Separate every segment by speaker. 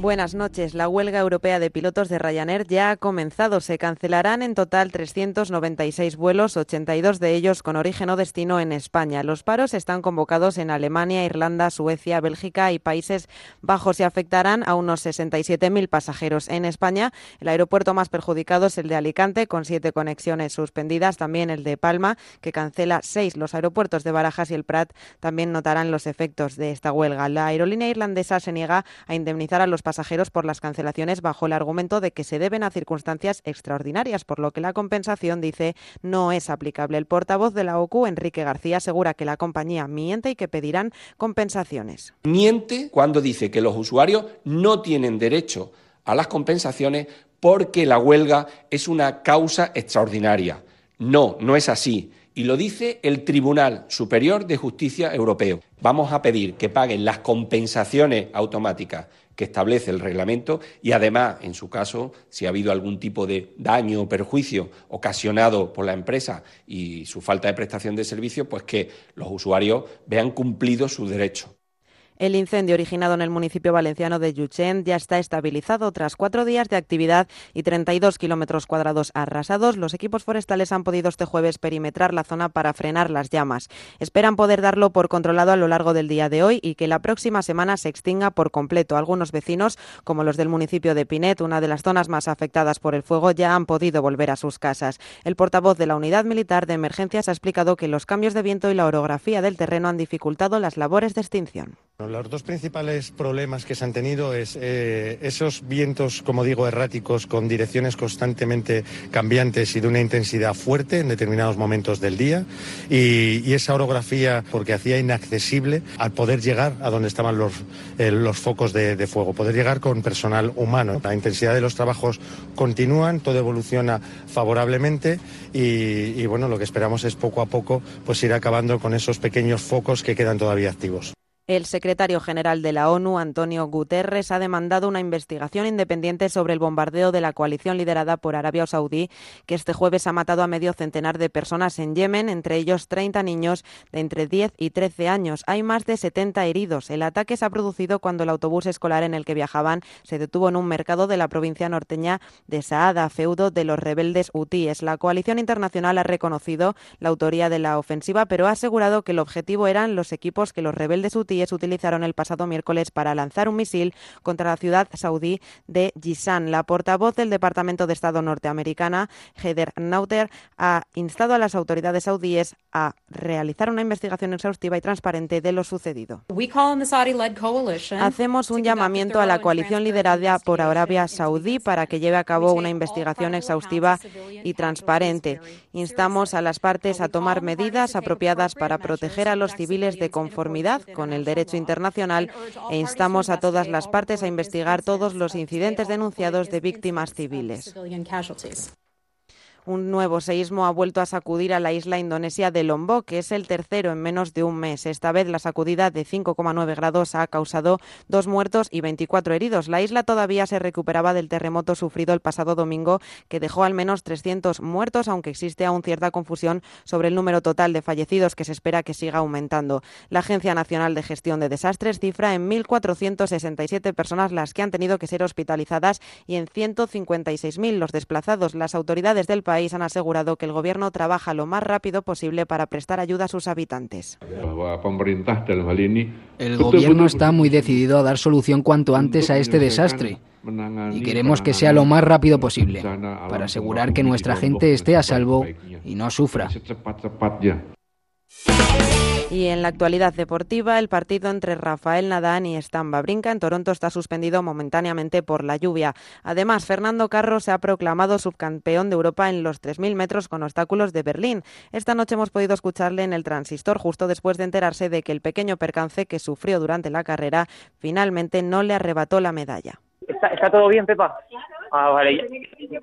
Speaker 1: Buenas noches. La huelga europea de pilotos de Ryanair ya ha comenzado. Se cancelarán en total 396 vuelos, 82 de ellos con origen o destino en España. Los paros están convocados en Alemania, Irlanda, Suecia, Bélgica y Países Bajos y afectarán a unos 67.000 pasajeros. En España, el aeropuerto más perjudicado es el de Alicante, con siete conexiones suspendidas. También el de Palma, que cancela seis. Los aeropuertos de Barajas y el Prat también notarán los efectos de esta huelga. La aerolínea irlandesa se niega a indemnizar a los pasajeros por las cancelaciones bajo el argumento de que se deben a circunstancias extraordinarias, por lo que la compensación, dice, no es aplicable. El portavoz de la OCU, Enrique García, asegura que la compañía miente y que pedirán compensaciones.
Speaker 2: Miente cuando dice que los usuarios no tienen derecho a las compensaciones porque la huelga es una causa extraordinaria. No, no es así y lo dice el Tribunal Superior de Justicia Europeo. Vamos a pedir que paguen las compensaciones automáticas que establece el reglamento y además, en su caso, si ha habido algún tipo de daño o perjuicio ocasionado por la empresa y su falta de prestación de servicio, pues que los usuarios vean cumplido su derecho.
Speaker 1: El incendio originado en el municipio valenciano de Yuchen ya está estabilizado tras cuatro días de actividad y 32 kilómetros cuadrados arrasados. Los equipos forestales han podido este jueves perimetrar la zona para frenar las llamas. Esperan poder darlo por controlado a lo largo del día de hoy y que la próxima semana se extinga por completo. Algunos vecinos, como los del municipio de Pinet, una de las zonas más afectadas por el fuego, ya han podido volver a sus casas. El portavoz de la Unidad Militar de Emergencias ha explicado que los cambios de viento y la orografía del terreno han dificultado las labores de extinción.
Speaker 3: Los dos principales problemas que se han tenido es eh, esos vientos, como digo, erráticos con direcciones constantemente cambiantes y de una intensidad fuerte en determinados momentos del día y, esa orografía porque hacía inaccesible al poder llegar a donde estaban los, eh, los focos de, fuego, poder llegar con personal humano. La intensidad de los trabajos continúan, todo evoluciona favorablemente y, y bueno, lo que esperamos es poco a poco pues ir acabando con esos pequeños focos que quedan todavía activos.
Speaker 1: El secretario general de la ONU, Antonio Guterres, ha demandado una investigación independiente sobre el bombardeo de la coalición liderada por Arabia Saudí, que este jueves ha matado a medio centenar de personas en Yemen, entre ellos 30 niños de entre 10 y 13 años. Hay más de 70 heridos. El ataque se ha producido cuando el autobús escolar en el que viajaban se detuvo en un mercado de la provincia norteña de Saada, feudo de los rebeldes hutíes. La coalición internacional ha reconocido la autoría de la ofensiva, pero ha asegurado que el objetivo eran los equipos que los rebeldes hutíes utilizaron el pasado miércoles para lanzar un misil contra la ciudad saudí de Jisan. La portavoz del Departamento de Estado norteamericana, Heather Nauter, ha instado a las autoridades saudíes a realizar una investigación exhaustiva y transparente de lo sucedido. Hacemos un llamamiento a la coalición liderada por Arabia Saudí para que lleve a cabo una investigación exhaustiva y transparente. Instamos a las partes a tomar medidas apropiadas para proteger a los civiles de conformidad con el derecho internacional e instamos a todas las partes a investigar todos los incidentes denunciados de víctimas civiles. Un nuevo seísmo ha vuelto a sacudir a la isla indonesia de Lombok, que es el tercero en menos de un mes. Esta vez la sacudida de 5,9 grados ha causado dos muertos y 24 heridos. La isla todavía se recuperaba del terremoto sufrido el pasado domingo, que dejó al menos 300 muertos, aunque existe aún cierta confusión sobre el número total de fallecidos, que se espera que siga aumentando. La Agencia Nacional de Gestión de Desastres cifra en 1.467 personas las que han tenido que ser hospitalizadas y en 156.000 los desplazados. Las autoridades del país han asegurado que el gobierno trabaja lo más rápido posible para prestar ayuda a sus habitantes.
Speaker 4: El gobierno está muy decidido a dar solución cuanto antes a este desastre y queremos que sea lo más rápido posible para asegurar que nuestra gente esté a salvo y no sufra.
Speaker 1: Y en la actualidad deportiva, el partido entre Rafael Nadal y Stamba Brinca en Toronto está suspendido momentáneamente por la lluvia. Además, Fernando Carro se ha proclamado subcampeón de Europa en los 3.000 metros con obstáculos de Berlín. Esta noche hemos podido escucharle en el transistor justo después de enterarse de que el pequeño percance que sufrió durante la carrera finalmente no le arrebató la medalla.
Speaker 5: ¿Está, todo bien, Pepa? Ah, vale. Ya.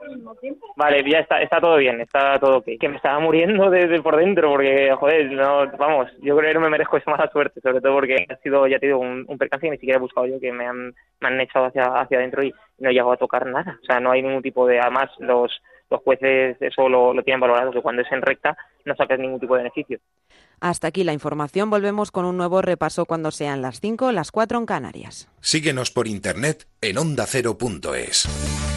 Speaker 5: Vale, ya está, está todo bien, está todo ok. Que me estaba muriendo de, por dentro porque, joder, no, vamos, yo creo que no me merezco esa mala suerte, sobre todo porque ha sido, ya te digo, un, percance y ni siquiera he buscado yo, que me han, me han echado hacia, hacia adentro y no he llegado a tocar nada. O sea, no hay ningún tipo de, además, los los jueces eso lo, lo tienen valorado, que cuando es en recta no sacas ningún tipo de beneficio.
Speaker 1: Hasta aquí la información. Volvemos con un nuevo repaso cuando sean las 5, las 4 en Canarias.
Speaker 6: Síguenos por internet en ondacero.es.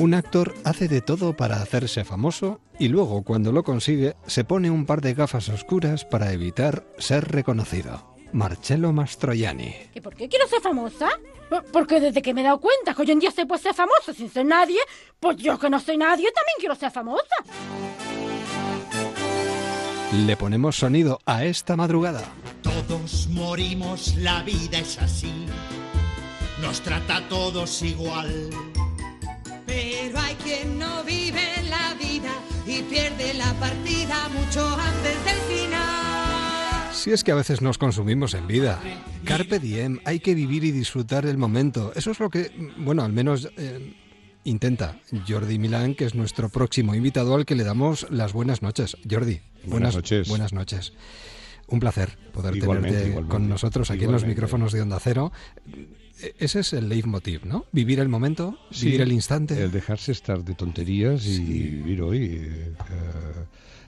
Speaker 7: Un actor hace de todo para hacerse famoso y luego, cuando lo consigue, se pone un par de gafas oscuras para evitar ser reconocido. Marcello Mastroianni.
Speaker 8: ¿Y por qué quiero ser famosa? Porque desde que me he dado cuenta que hoy en día se puede ser famoso sin ser nadie, pues yo que no soy nadie también quiero ser famosa.
Speaker 7: Le ponemos sonido a esta madrugada.
Speaker 9: Todos morimos, la vida es así. Nos trata a todos igual.
Speaker 10: Pero hay quien no vive la vida y pierde la partida mucho antes del final.
Speaker 7: Si es que a veces nos consumimos en vida. Carpe diem, hay que vivir y disfrutar el momento. Eso es lo que, bueno, al menos eh, intenta Jordi Milán, que es nuestro próximo invitado al que le damos las buenas noches. Jordi,
Speaker 11: buenas, noches.
Speaker 7: Buenas noches. Un placer poder tenerte con nosotros aquí en los micrófonos de Onda Cero. E-, ese es el leitmotiv, ¿no? Vivir el momento, vivir el instante.
Speaker 11: El dejarse estar de tonterías y vivir hoy. Eh,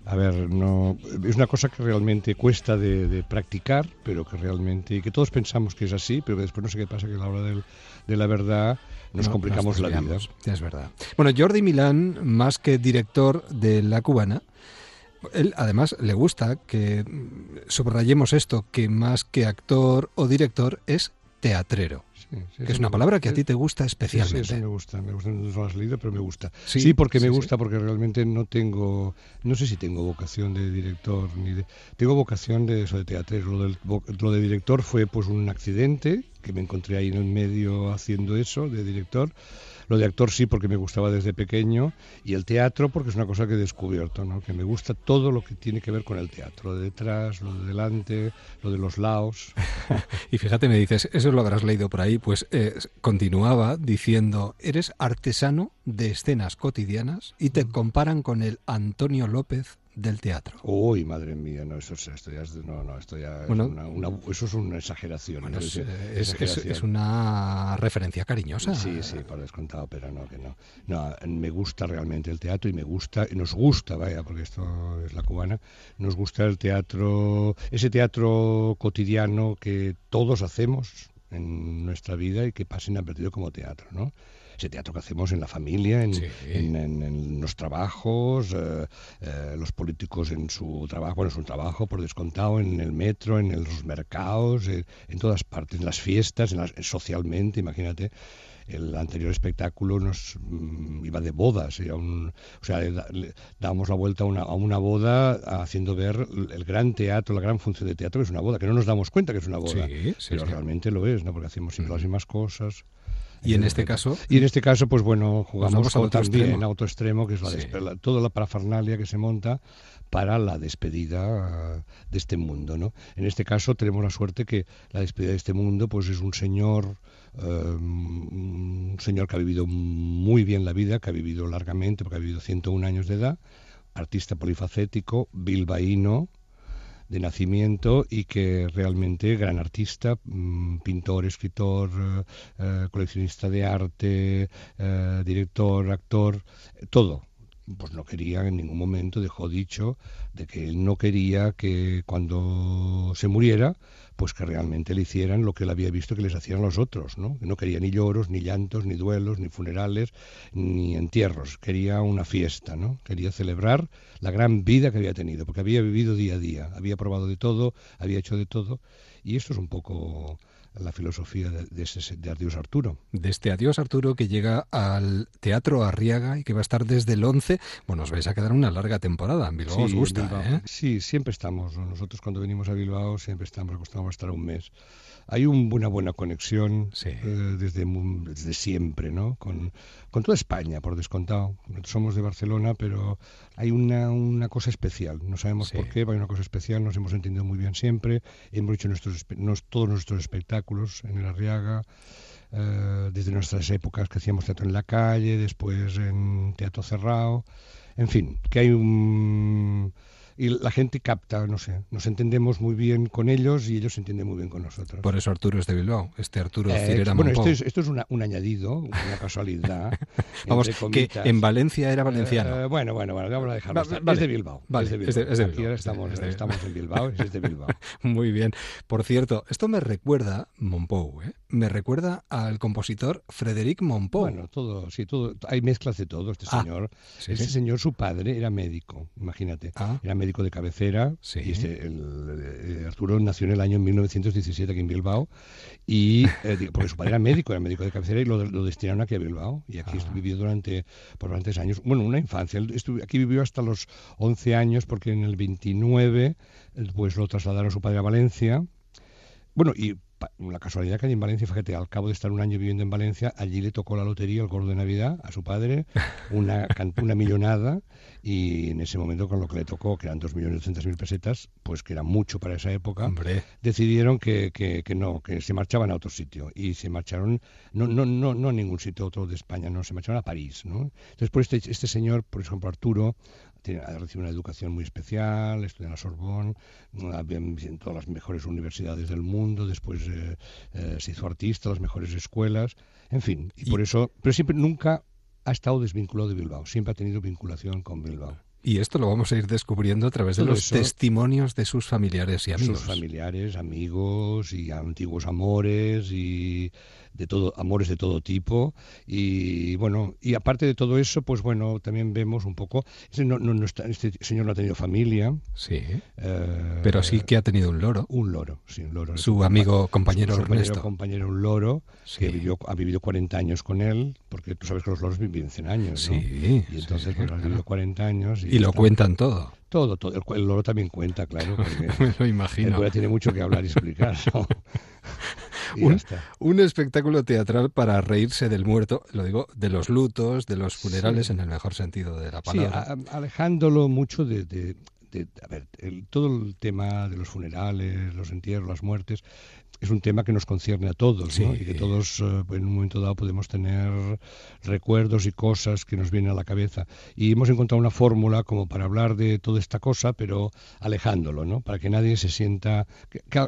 Speaker 11: a ver, no es una cosa que realmente cuesta de, practicar, pero que realmente, y que todos pensamos que es así, pero después no sé qué pasa, que a la hora del, de la verdad nos complicamos la vida.
Speaker 7: Es verdad. Bueno, Jordi Milán, más que director de La Cubana, él además le gusta que subrayemos esto, que más que actor o director es teatrero que es una palabra que a ti te gusta especialmente.
Speaker 11: Sí, me gusta, me gusta, no lo has leído, pero me gusta. Sí, porque me gusta, porque realmente no tengo, no sé si tengo vocación de director, ni de, tengo vocación de eso de teatro. Lo, del, lo de director fue pues un accidente, que me encontré ahí en el medio haciendo eso, de director, lo de actor sí porque me gustaba desde pequeño y el teatro porque es una cosa que he descubierto, ¿no? que me gusta todo lo que tiene que ver con el teatro, lo de detrás, lo de delante, lo de los lados.
Speaker 7: y fíjate, me dices, eso lo habrás leído por ahí, pues eh, continuaba diciendo, eres artesano de escenas cotidianas y te comparan con el Antonio López del teatro.
Speaker 11: Uy, madre mía, no, eso, esto ya es, no, no, esto ya es una, eso es una exageración.
Speaker 7: es, una referencia cariñosa.
Speaker 11: Sí, sí, por descontado, pero no, que no. No, me gusta realmente el teatro y me gusta, nos gusta, vaya, porque esto es la cubana, nos gusta el teatro, ese teatro cotidiano que todos hacemos en nuestra vida y que pasen a perdido como teatro, ¿no? Ese teatro que hacemos en la familia, en, los trabajos, eh, eh, los políticos en su trabajo, bueno, en su trabajo por descontado, en el metro, en los mercados, eh, en todas partes, en las fiestas, en socialmente, imagínate el anterior espectáculo nos mm, iba de bodas, o sea, dábamos la vuelta a una, a una, boda haciendo ver el gran teatro, la gran función de teatro que es una boda, que no nos damos cuenta que es una boda, pero realmente lo es, ¿no? Porque hacemos siempre las mismas cosas.
Speaker 7: Y en este caso.
Speaker 11: Y en este caso, pues bueno, jugamos con, también en auto extremo, que es la, toda la parafernalia que se monta para la despedida de este mundo, ¿no? En este caso tenemos la suerte que la despedida de este mundo, pues es un señor, eh, un señor que ha vivido muy bien la vida, que ha vivido largamente, porque ha vivido 101 años de edad, artista polifacético, bilbaíno, de nacimiento y que realmente gran artista, mm, pintor, escritor, eh, eh, coleccionista de arte, eh, director, actor, todo. Pues no quería en ningún momento, dejó dicho de que él no quería que cuando se muriera pues que realmente le hicieran lo que él había visto que les hacían los otros, ¿no? Que no quería ni lloros, ni llantos, ni duelos, ni funerales, ni entierros. Quería una fiesta, ¿no? Quería celebrar la gran vida que había tenido, porque había vivido día a día, había probado de todo, había hecho de todo, y esto es un poco la filosofía de, de, ese, de Adiós Arturo.
Speaker 7: De este Adiós Arturo que llega al Teatro Arriaga y que va a estar desde el 11. Bueno, os vais a quedar una larga temporada. En Bilbao os gusta, ¿eh?
Speaker 11: Sí, siempre estamos. Nosotros cuando venimos a Bilbao siempre estamos acostumbrados a estar un mes hay una buena conexión eh, desde, desde siempre, ¿no? Con, con, toda España, por descontado. Nosotros somos de Barcelona, pero hay una, una cosa especial. No sabemos por qué, pero hay una cosa especial. Nos hemos entendido muy bien siempre. Hemos hecho nuestros, todos nuestros espectáculos en el Arriaga. Eh, desde nuestras épocas que hacíamos teatro en la calle, después en teatro cerrado, en fin, que hay un, y la gente capta, no sé, nos entendemos muy bien con ellos y ellos se entienden muy bien con nosotros.
Speaker 7: Por eso Arturo es de Bilbao, este Arturo
Speaker 11: eh, Bueno, esto es, esto es un añadido, una casualidad.
Speaker 7: Vamos, que en Valencia era valenciano.
Speaker 11: Eh, bueno, bueno, bueno, vamos a dejarlo. es de Bilbao. Vale, es de Bilbao. Es de, Aquí ahora estamos, estamos en Bilbao, es de Bilbao.
Speaker 7: muy bien. Por cierto, esto me recuerda, Monpou, ¿eh? me recuerda al compositor Frederic Monpou.
Speaker 11: Bueno, todo, sí, todo, hay mezclas de todo, este ah, señor. este señor, su padre, era médico, imagínate. Ah. Era médico de cabecera. Y este, el, Arturo nació en el año 1917 aquí en Bilbao. Y eh, porque su padre era médico, era médico de cabecera y lo, destinaron aquí a Bilbao. Y aquí ah. vivió durante, por bastantes años. Bueno, una infancia. aquí vivió hasta los 11 años porque en el 29 pues lo trasladaron a su padre a Valencia. Bueno, y la casualidad que hay en Valencia, fíjate, al cabo de estar un año viviendo en Valencia, allí le tocó la lotería, el gordo de Navidad, a su padre, una, una millonada, y en ese momento con lo que le tocó, que eran 2.800.000 pesetas, pues que era mucho para esa época, decidieron que, que, que, no, que se marchaban a otro sitio, y se marcharon, no, no, no, no a ningún sitio otro de España, no, se marcharon a París, ¿no? Entonces, por este, este señor, por ejemplo, Arturo, recibido una educación muy especial, estudia en la Sorbonne, en todas las mejores universidades del mundo, después eh, eh, se hizo artista, las mejores escuelas, en fin, y, por eso, pero siempre nunca ha estado desvinculado de Bilbao, siempre ha tenido vinculación con Bilbao.
Speaker 7: Y esto lo vamos a ir descubriendo a través de los testimonios de sus familiares y amigos.
Speaker 11: Sus familiares, amigos y antiguos amores y de todo, amores de todo tipo. Y bueno, y aparte de todo eso, pues bueno, también vemos un poco. Este, no, no, este señor no ha tenido familia.
Speaker 7: Sí. Eh, pero sí que ha tenido un loro.
Speaker 11: Un loro, sí, un loro.
Speaker 7: Su amigo, compañero su,
Speaker 11: compañero, compañero, un loro, que vivió, ha vivido 40 años con él, porque tú sabes que los loros viven 100 años, ¿no? Sí. Y entonces, pues, ha vivido 40 años.
Speaker 7: Y, lo cuentan todo.
Speaker 11: Todo, todo. El, loro también cuenta, claro.
Speaker 7: Me lo imagino.
Speaker 11: El tiene mucho que hablar y explicar. ¿no?
Speaker 7: un, espectáculo teatral para reírse del muerto, lo digo, de los lutos, de los funerales, en el mejor sentido de la palabra.
Speaker 11: Sí, alejándolo mucho de, a ver, todo el tema de los funerales, los entierros, las muertes, es un tema que nos concierne a todos, ¿no? Y que todos eh, en un momento dado podemos tener recuerdos y cosas que nos vienen a la cabeza. Y hemos encontrado una fórmula como para hablar de toda esta cosa, pero alejándolo, ¿no? Para que nadie se sienta,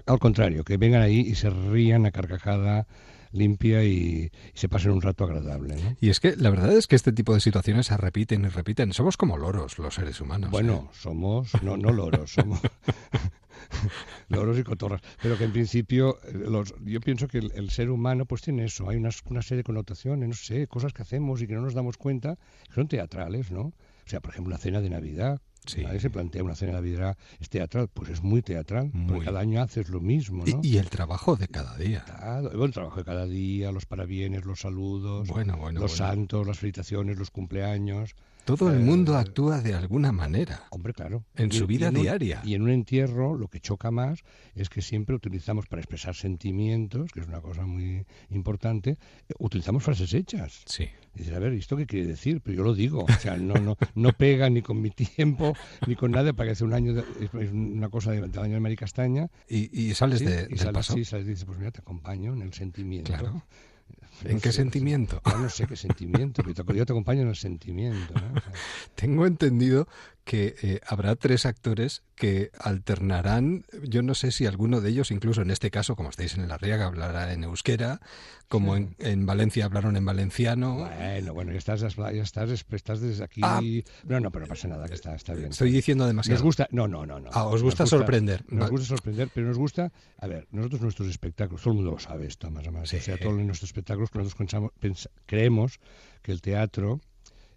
Speaker 11: al contrario, que vengan ahí y se rían a carcajada limpia y, se pasen un rato agradable. ¿no?
Speaker 7: Y es que la verdad es que este tipo de situaciones se repiten y repiten. Somos como loros los seres humanos.
Speaker 11: Bueno,
Speaker 7: ¿eh?
Speaker 11: somos, no, no loros, somos loros y cotorras. Pero que en principio, eh, los, yo pienso que el, ser humano pues tiene eso, hay una, una serie de connotaciones, no sé, cosas que hacemos y que no nos damos cuenta, que son teatrales, ¿no? O sea, por ejemplo, una cena de Navidad, Sí. Nadie se plantea una cena de Navidad es teatral, pues es muy teatral, porque cada año haces lo mismo, ¿no?
Speaker 7: Y, el trabajo de cada día.
Speaker 11: el trabajo de cada día, los parabienes, los saludos, los santos, las felicitaciones, los cumpleaños.
Speaker 7: Todo el mundo eh, actúa de alguna manera.
Speaker 11: Hombre, claro.
Speaker 7: En su vida diaria.
Speaker 11: y en un entierro lo que choca más es que siempre utilizamos para expresar sentimientos, que es una cosa muy importante, utilizamos frases hechas.
Speaker 7: Sí.
Speaker 11: dices, a ver, ¿esto qué quiere decir? Pero yo lo digo. O sea, no, no, no pega ni con mi tiempo, ni con nada, para que hace un año, es una cosa de, del año de Mari Castaña.
Speaker 7: Y, y sales de,
Speaker 11: y
Speaker 7: sales,
Speaker 11: Sí, sales y dices, pues mira, te acompaño en el sentimiento.
Speaker 7: Claro. ¿En qué sentimiento?
Speaker 11: no sé qué sentimiento, yo te acompaño en el sentimiento.
Speaker 7: Tengo entendido que eh, habrá tres actores que alternarán, yo no sé si alguno de ellos, incluso en este caso, como estáis en la Arriaga, hablará en euskera, como en, Valencia hablaron en valenciano.
Speaker 11: Bueno, bueno, ya estás, ya estás, estás desde aquí. Ah. no, no, pero no pasa nada, que está, está bien.
Speaker 7: Estoy diciendo demasiado.
Speaker 11: Nos gusta, no, no, no. no.
Speaker 7: Ah, os gusta, sorprender.
Speaker 11: Nos gusta sorprender, pero nos gusta, a ver, nosotros nuestros espectáculos, todo el mundo lo sabe esto, más o menos. O sea, todos nuestros espectáculos, nosotros creemos que el teatro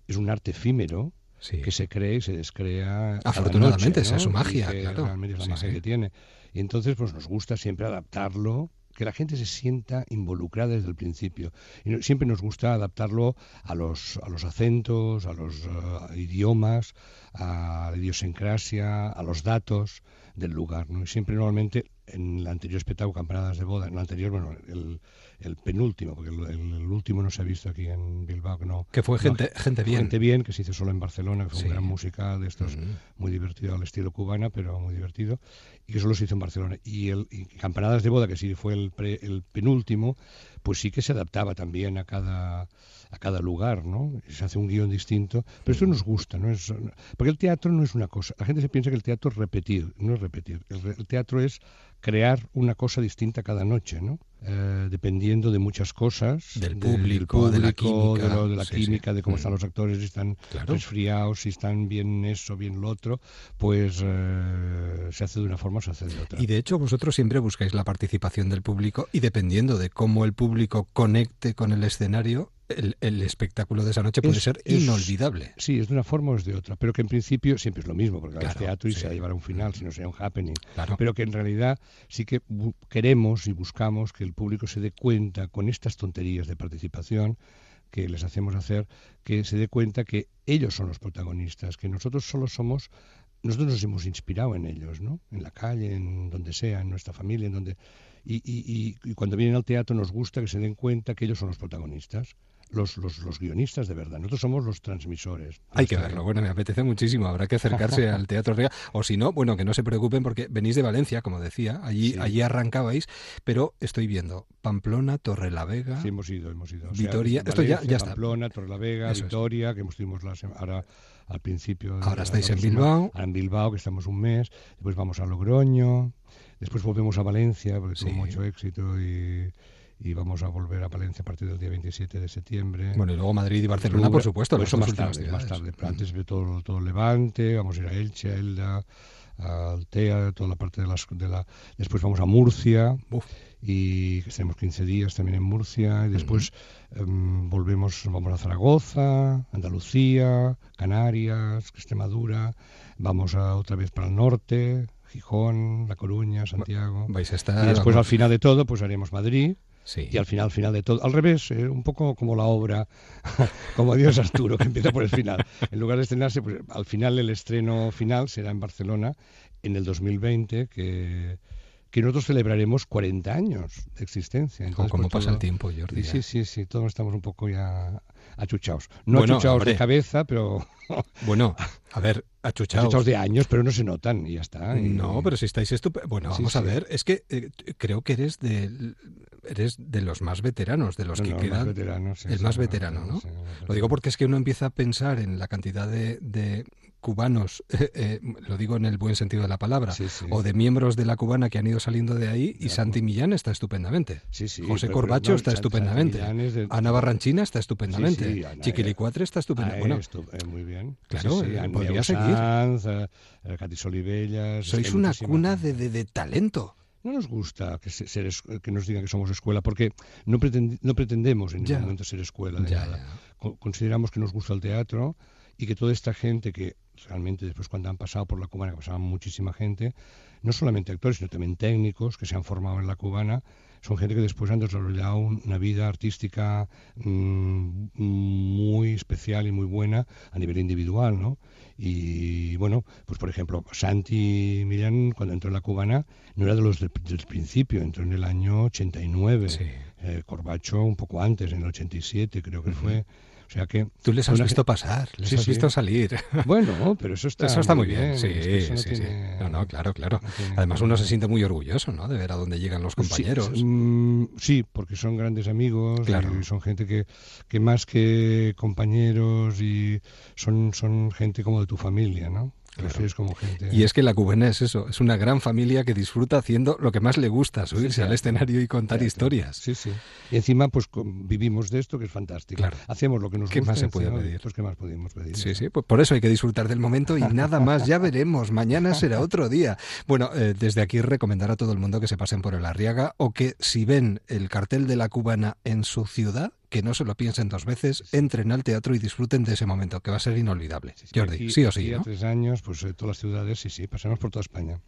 Speaker 11: es un arte efímero que se cree y se descrea.
Speaker 7: Afortunadamente, esa es su magia, claro.
Speaker 11: Realmente es la magia que tiene. Y entonces, pues nos gusta siempre adaptarlo que la gente se sienta involucrada desde el principio. Y siempre nos gusta adaptarlo a los, a los acentos, a los eh, idiomas, a la idiosincrasia, a los datos del lugar. ¿no? Y siempre normalmente en el anterior espectáculo, Campanadas de Boda, en el anterior, bueno, el, el penúltimo, porque el, último no se ha visto aquí en Bilbao, no.
Speaker 7: Que fue gente, gente bien.
Speaker 11: Gente bien, que se hizo solo en Barcelona, que fue un gran musical de estos, muy divertido al estilo cubana, pero muy divertido, y que solo se hizo en Barcelona. Y, el, Campanadas de Boda, que sí fue el, el penúltimo, pues sí que se adaptaba también a cada a cada lugar, ¿no? Se hace un guion distinto, pero esto nos gusta, ¿no? Es, porque el teatro no es una cosa, la gente se piensa que el teatro es repetir, no es repetir, el, teatro es crear una cosa distinta cada noche, ¿no? Eh, dependiendo de muchas cosas,
Speaker 7: del público, de la química,
Speaker 11: de, la química, de cómo están mm. los actores, si están resfriados, si están bien eso, bien lo otro, pues eh, se hace de una forma o se hace de otra.
Speaker 7: Y de hecho vosotros siempre buscáis la participación del público y dependiendo de cómo el público conecte con el escenario, el, espectáculo de esa noche puede ser inolvidable.
Speaker 11: Sí, es de una forma o es de otra, pero que en principio siempre es lo mismo, porque claro, es teatro y se va a llevar a un final, si no sea un happening. Pero que en realidad sí que queremos y buscamos que el público se dé cuenta con estas tonterías de participación que les hacemos hacer, que se dé cuenta que ellos son los protagonistas, que nosotros solo somos nosotros nos hemos inspirado en ellos, ¿no? En la calle, en donde sea, en nuestra familia, en donde y, y, y, cuando vienen al teatro nos gusta que se den cuenta que ellos son los protagonistas los, los, los, guionistas de verdad. Nosotros somos los transmisores.
Speaker 7: Hay que verlo. Bueno, me apetece muchísimo. Habrá que acercarse al Teatro Real. O si no, bueno, que no se preocupen porque venís de Valencia, como decía. Allí, allí arrancabais. Pero estoy viendo Pamplona, Torrelavega.
Speaker 11: Sí, hemos ido, hemos ido.
Speaker 7: Vitoria. Esto ya, ya está.
Speaker 11: Pamplona, Torrelavega, Vitoria, que hemos tuvimos la ahora al principio.
Speaker 7: Ahora estáis en Bilbao.
Speaker 11: En Bilbao, que estamos un mes. Después vamos a Logroño. Después volvemos a Valencia, porque tuvo mucho éxito y y vamos a volver a Valencia a partir del día 27 de septiembre.
Speaker 7: Bueno, y luego Madrid y Barcelona, por supuesto.
Speaker 11: Eso más tarde, más tarde. Antes de todo, todo Levante, vamos a ir a Elche, a Elda, a Altea, toda la parte de, las, de la... Después vamos a Murcia. y estaremos 15 días también en Murcia y después em, volvemos, vamos a Zaragoza, Andalucía, Canarias, Extremadura, vamos a, otra vez para el norte, Gijón, La Coruña, Santiago.
Speaker 7: Vais a estar,
Speaker 11: y después al final de todo pues haremos Madrid y al final, al final de todo, al revés, eh, un poco como la obra, como Dios Arturo, que empieza por el final. En lugar de estrenarse, pues al final el estreno final será en Barcelona en el 2020, que, que nosotros celebraremos 40 años de existencia.
Speaker 7: Entonces, ¿Cómo pues, pasa el tiempo, Jordi?
Speaker 11: Sí, sí, sí, todos estamos un poco ya achuchados. No achuchados de cabeza, pero...
Speaker 7: bueno, a ver, achuchados.
Speaker 11: de años, pero no se notan y ya está.
Speaker 7: No, pero si estáis estupendos. Bueno, vamos a ver, es que eh, creo que eres de, eres de los más veteranos, de los que quedan. el más veterano, ¿no? Lo digo porque es que uno empieza a pensar en la cantidad de, de cubanos, eh, eh, lo digo en el buen sentido de la palabra, o de miembros de la cubana que han ido saliendo de ahí, y Santi Millán está estupendamente. José Corbacho está estupendamente. Ana Barranchina está estupendamente. Chiquilicuatre está estupendamente. Bueno,
Speaker 11: eh, muy bien.
Speaker 7: Claro, podría seguir. Sois una cuna de, de, talento
Speaker 11: no nos gusta que, que nos digan que somos escuela, porque no, no pretendemos en ningún momento ser escuela de nada. Consideramos que nos gusta el teatro y que toda esta gente que realmente después cuando han pasado por la cubana, que pasaba muchísima gente, no solamente actores, sino también técnicos que se han formado en la cubana, son gente que después han desarrollado una vida artística mm, muy especial y muy buena a nivel individual, ¿no? Y bueno, pues por ejemplo, Santi Millán, cuando entró en la cubana, no era de los del, principio, entró en el año 89. Sí. Eh, Corbacho un poco antes, en el 87 creo que fue. O sea que
Speaker 7: tú les has visto pasar, les has visto salir.
Speaker 11: Bueno, pero eso está,
Speaker 7: eso está muy bien. Sí, sí, sí. No, no, claro, claro. Además uno se siente muy orgulloso, ¿no? De ver a dónde llegan los compañeros.
Speaker 11: Mm, sí, porque son grandes amigos, y son gente que, que más que compañeros y son, son gente como de tu familia, ¿no? Como gente.
Speaker 7: Y es que la cubana es eso, es una gran familia que disfruta haciendo lo que más le gusta, subirse al escenario y contar historias.
Speaker 11: Sí, sí. Y encima, pues vivimos de esto, que es fantástico.
Speaker 7: Claro.
Speaker 11: Hacemos lo que nos
Speaker 7: ¿Qué
Speaker 11: gusta.
Speaker 7: más se puede pedir?
Speaker 11: Pues, ¿qué más podemos pedir?
Speaker 7: Sí, sí, pues por eso hay que disfrutar del momento y nada más, ya veremos. Mañana será otro día. Bueno, eh, desde aquí recomendar a todo el mundo que se pasen por el Arriaga o que si ven el cartel de la cubana en su ciudad, que no se lo piensen dos veces, entren al teatro y disfruten de ese momento, que va a ser inolvidable. Jordi, sí o sí.
Speaker 11: ¿no? tres años, pues eh, todas las ciudades, sí, sí, pasemos por toda España.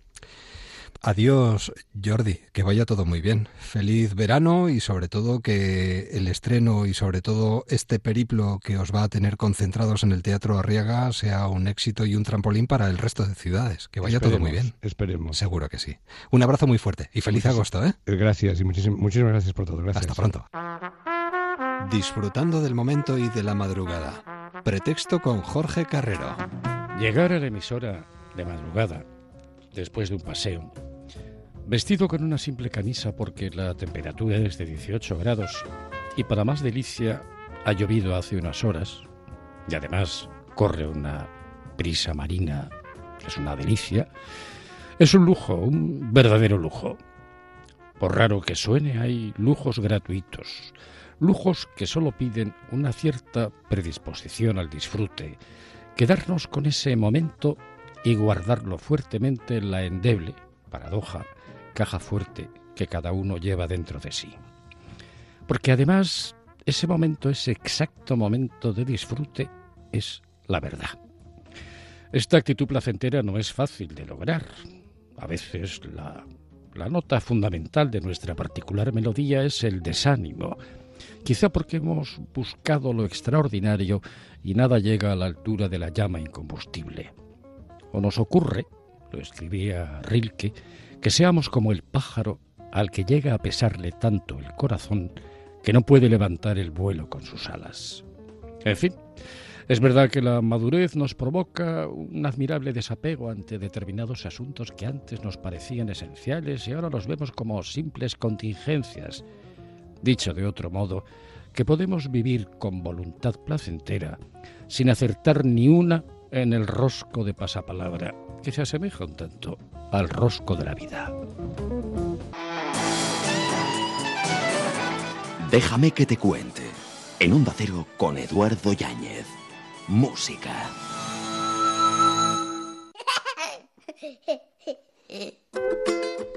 Speaker 7: Adiós, Jordi, que vaya todo muy bien. Feliz verano y sobre todo que el estreno y sobre todo este periplo que os va a tener concentrados en el Teatro Arriaga sea un éxito y un trampolín para el resto de ciudades. Que vaya todo muy bien.
Speaker 11: Esperemos.
Speaker 7: Seguro que sí. Un abrazo muy fuerte y feliz agosto, ¿eh?
Speaker 11: Gracias y muchísimas, muchísimas gracias por todo. Gracias.
Speaker 7: Hasta pronto. Disfrutando del momento y de la madrugada. Pretexto con Jorge Carrero.
Speaker 12: Llegar a la emisora de madrugada, después de un paseo, vestido con una simple camisa porque la temperatura es de 18 grados y para más delicia ha llovido hace unas horas y además corre una brisa marina, es una delicia, es un lujo, un verdadero lujo. Por raro que suene, hay lujos gratuitos, lujos que solo piden una cierta predisposición al disfrute, quedarnos con ese momento y guardarlo fuertemente en la endeble, paradoja, caja fuerte que cada uno lleva dentro de sí. Porque además ese momento, ese exacto momento de disfrute, es la verdad. Esta actitud placentera no es fácil de lograr. A veces la, nota fundamental de nuestra particular melodía es el desánimo, quizá porque hemos buscado lo extraordinario y nada llega a la altura de la llama incombustible. O nos ocurre, lo escribía Rilke, que seamos como el pájaro al que llega a pesarle tanto el corazón que no puede levantar el vuelo con sus alas. En fin, es verdad que la madurez nos provoca un admirable desapego ante determinados asuntos que antes nos parecían esenciales y ahora los vemos como simples contingencias. Dicho de otro modo, que podemos vivir con voluntad placentera sin acertar ni una en el rosco de pasapalabra que se asemeja un tanto al rosco de la vida.
Speaker 13: Déjame que te cuente. En un Cero con Eduardo Yáñez. Música.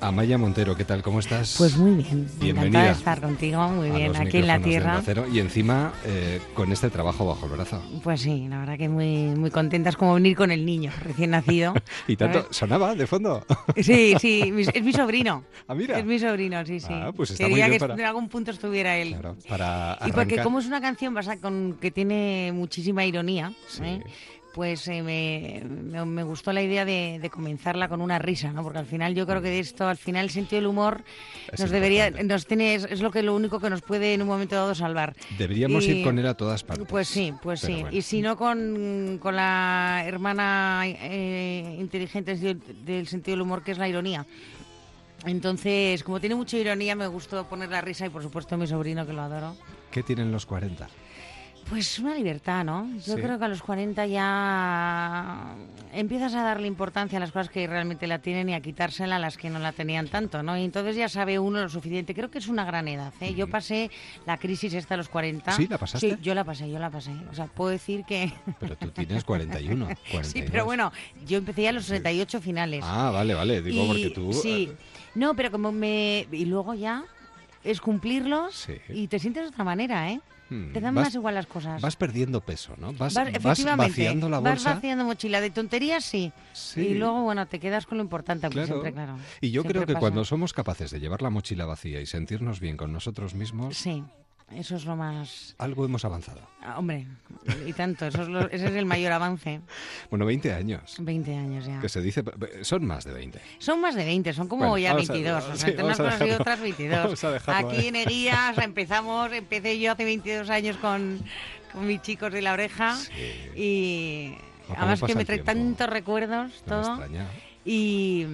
Speaker 7: Amaya Montero, ¿qué tal? ¿Cómo estás?
Speaker 14: Pues muy bien.
Speaker 7: Bienvenida.
Speaker 14: de estar contigo, muy bien, aquí en la tierra.
Speaker 7: y encima eh, con este trabajo bajo el brazo.
Speaker 14: Pues sí, la verdad que muy, muy contentas como venir con el niño recién nacido.
Speaker 7: y tanto, ¿sonaba de fondo?
Speaker 14: sí, sí, es mi sobrino.
Speaker 7: Ah, mira.
Speaker 14: Es mi sobrino, sí, sí.
Speaker 7: Ah, pues está
Speaker 14: Quería
Speaker 7: muy
Speaker 14: que en algún punto estuviera él.
Speaker 7: Claro, para arrancar.
Speaker 14: Y porque como es una canción con, que tiene muchísima ironía,
Speaker 7: sí.
Speaker 14: ¿eh? Pues eh, me, me, gustó la idea de, comenzarla con una risa, ¿no? Porque al final yo creo que de esto, al final el sentido del humor nos debería, nos tiene, es, lo que lo único que nos puede en un momento dado salvar.
Speaker 7: Deberíamos ir con él a todas partes.
Speaker 14: Pues sí, pues sí. Y si no con, con la hermana eh, inteligente del sentido del humor que es la ironía. Entonces, como tiene mucha ironía, me gustó poner la risa y por supuesto mi sobrino que lo adoro.
Speaker 7: ¿Qué tienen los 40?
Speaker 14: Pues una libertad, ¿no? Yo creo que a los 40 ya empiezas a darle importancia a las cosas que realmente la tienen y a quitársela a las que no la tenían tanto, ¿no? Y entonces ya sabe uno lo suficiente. Creo que es una gran edad, ¿eh? Yo pasé la crisis esta a los 40.
Speaker 7: ¿Sí? ¿La pasaste?
Speaker 14: Sí, yo la pasé, yo la pasé. O sea, puedo decir que...
Speaker 7: Pero tú tienes 41,
Speaker 14: Sí, pero bueno, yo empecé ya a los 68 finales.
Speaker 7: Ah, vale, vale. Digo porque tú...
Speaker 14: Sí. Eh, no, pero como me... Y luego ya es cumplirlos y te sientes de otra manera, ¿eh? Hmm, te dan más igual las cosas.
Speaker 7: Vas perdiendo peso, ¿no? Vas, vaciando la bolsa.
Speaker 14: Vas vaciando mochila. De tonterías, sí. Y luego, bueno, te quedas con lo importante, claro. siempre, claro.
Speaker 7: Y yo creo que cuando somos capaces de llevar la mochila vacía y sentirnos bien con nosotros mismos...
Speaker 14: Sí. Eso es lo más...
Speaker 7: Algo hemos avanzado.
Speaker 14: Ah, hombre, y tanto, eso es ese es el mayor avance.
Speaker 7: Bueno, 20 años.
Speaker 14: 20 años ya.
Speaker 7: Que se dice, son más de 20.
Speaker 14: Son más de 20, son como ya 22. o sea, unas cosas y otras 22. Aquí en Eguías empezamos, empecé yo hace 22 años con, con mis chicos de la oreja y Además que me trae tantos recuerdos, todo. Y,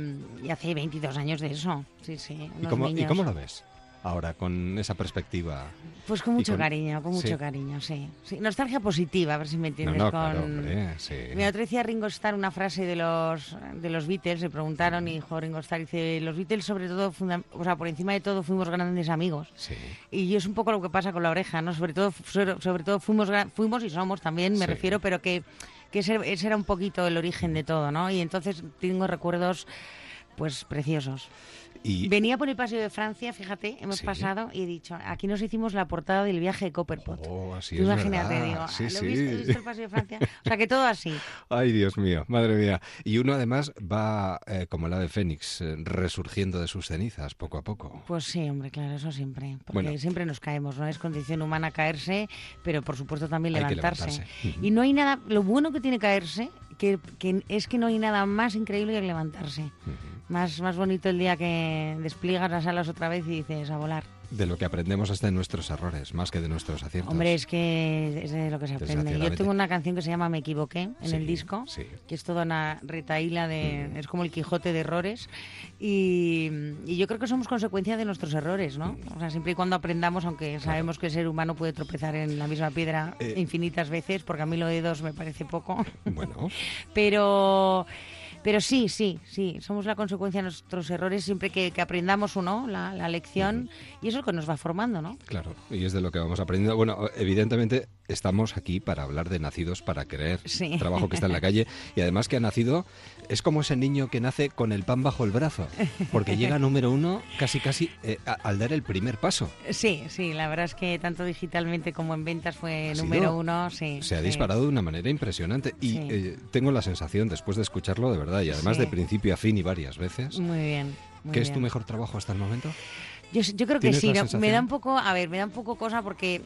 Speaker 14: y, hace 22 años de eso, sí, sí.
Speaker 7: ¿Y cómo, ¿Y cómo lo ves? Ahora con esa perspectiva?
Speaker 14: Pues con mucho cariño, con mucho cariño, sí. Nostalgia positiva, a ver si me entiendes.
Speaker 7: No,
Speaker 14: con...
Speaker 7: hombre, sí.
Speaker 14: Me otro decía Ringo Starr una frase de los de los Beatles, le preguntaron y dijo Ringo Starr, dice, los Beatles sobre todo, o sea, por encima de todo fuimos grandes amigos.
Speaker 7: Sí.
Speaker 14: Y es un poco lo que pasa con la oreja, ¿no? Sobre todo, sobre, todo fuimos, fuimos y somos también, me refiero, pero que, que ese, ese era un poquito el origen de todo, ¿no? Y entonces tengo recuerdos pues preciosos. Venía por el Paseo de Francia, fíjate, hemos pasado y he dicho, aquí nos hicimos la portada del viaje de Copperpot.
Speaker 7: Oh, así
Speaker 14: es Imagínate, digo,
Speaker 7: sí,
Speaker 14: ¿lo Viste, el Paseo de Francia? O sea, que todo así.
Speaker 7: Ay, Dios mío, madre mía. Y uno además va, eh, como la de Fénix, eh, resurgiendo de sus cenizas poco a poco.
Speaker 14: Pues sí, hombre, claro, eso siempre. Porque siempre nos caemos, ¿no? Es condición humana caerse, pero por supuesto también levantarse. Y no hay nada, lo bueno que tiene caerse que, es que no hay nada más increíble que levantarse. Más, más bonito el día que despliegas las alas otra vez y dices a volar.
Speaker 7: De lo que aprendemos es de nuestros errores, más que de nuestros aciertos.
Speaker 14: Hombre, es que es de lo que se aprende. Yo tengo una canción que se llama Me equivoqué en el disco, que es toda una retaíla de... es como el Quijote de errores. Y, yo creo que somos consecuencia de nuestros errores, ¿no? O sea, siempre y cuando aprendamos, aunque sabemos que el ser humano puede tropezar en la misma piedra eh. infinitas veces, porque a mí lo de dos me parece poco.
Speaker 7: Bueno.
Speaker 14: Pero... Pero sí, sí, sí, somos la consecuencia de nuestros errores siempre que, aprendamos o no la, lección y eso es lo que nos va formando, ¿no?
Speaker 7: Claro, y es de lo que vamos aprendiendo. Bueno, evidentemente estamos aquí para hablar de nacidos para creer, trabajo que está en la calle y además que ha nacido es como ese niño que nace con el pan bajo el brazo, porque llega número uno casi casi eh, al dar el primer paso.
Speaker 14: Sí, sí, la verdad es que tanto digitalmente como en ventas fue número uno, sí.
Speaker 7: Se ha disparado de una manera impresionante y eh, tengo la sensación después de escucharlo de verdad y además de principio a fin y varias veces.
Speaker 14: Muy bien.
Speaker 7: ¿Qué es tu mejor trabajo hasta el momento?
Speaker 14: Yo, creo que sí, me da un poco, a ver, me da un poco cosa porque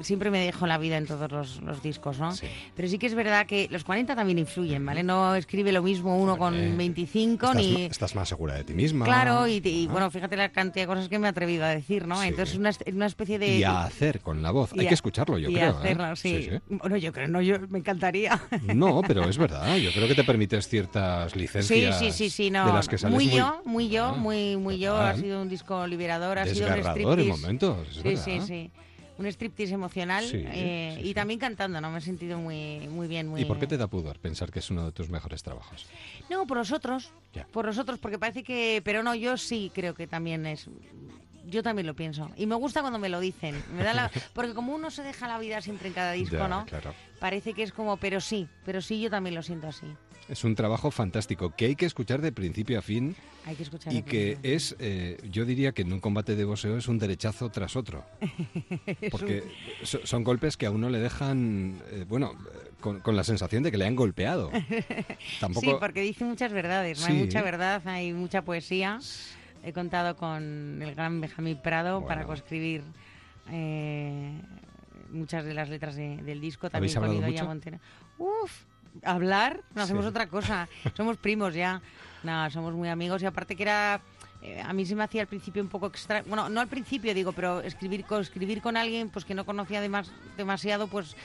Speaker 14: siempre me dejo la vida en todos los, discos, ¿no? Pero sí que es verdad que los 40 también influyen, ¿vale? No escribe lo mismo uno con 25
Speaker 7: estás
Speaker 14: ni...
Speaker 7: estás más segura de ti misma.
Speaker 14: Claro, y, bueno, fíjate la cantidad de cosas que me he atrevido a decir, ¿no? Entonces una, una especie de...
Speaker 7: Y a hacer con la voz, hay que escucharlo, yo
Speaker 14: y
Speaker 7: creo.
Speaker 14: A ¿eh? hacerlo, sí. Bueno, yo creo, no, yo me encantaría.
Speaker 7: No, pero es verdad, yo creo que te permites ciertas licencias
Speaker 14: sí, sí, sí, no.
Speaker 7: de las que sales
Speaker 14: muy, yo, muy yo, ah, muy, muy yo, ha sido un disco liberador, ha sido un
Speaker 7: en momentos.
Speaker 14: sí, sí, sí. Un striptease emocional eh, y también cantando, ¿no? Me he sentido muy, muy bien. Muy...
Speaker 7: ¿Y por qué te da pudor pensar que es uno de tus mejores trabajos?
Speaker 14: No, por los otros. Por los otros, porque parece que. Pero no, yo sí creo que también es yo también lo pienso. Y me gusta cuando me lo dicen. Me da Porque como uno se deja la vida siempre en cada disco, ¿no? Parece que es como, pero sí, pero sí, yo también lo siento así.
Speaker 7: Es un trabajo fantástico que hay que escuchar de principio a fin.
Speaker 14: Hay que escuchar.
Speaker 7: Y que es, eh, yo diría que en un combate de boxeo es un derechazo tras otro. Porque son golpes que a uno le dejan, eh, bueno, con, la sensación de que le han golpeado.
Speaker 14: Tampoco... Sí, porque dice muchas verdades. Hay mucha verdad, hay mucha poesía. He contado con el gran Benjamín Prado para coescribir eh, muchas de las letras del disco. También con Idoia Montero. Uf, hablar, no hacemos otra cosa. Somos primos ya. No, somos muy amigos y aparte que era eh, a mí se me hacía al principio un poco extra bueno no al principio digo pero escribir con escribir con alguien pues que no conocía demasiado pues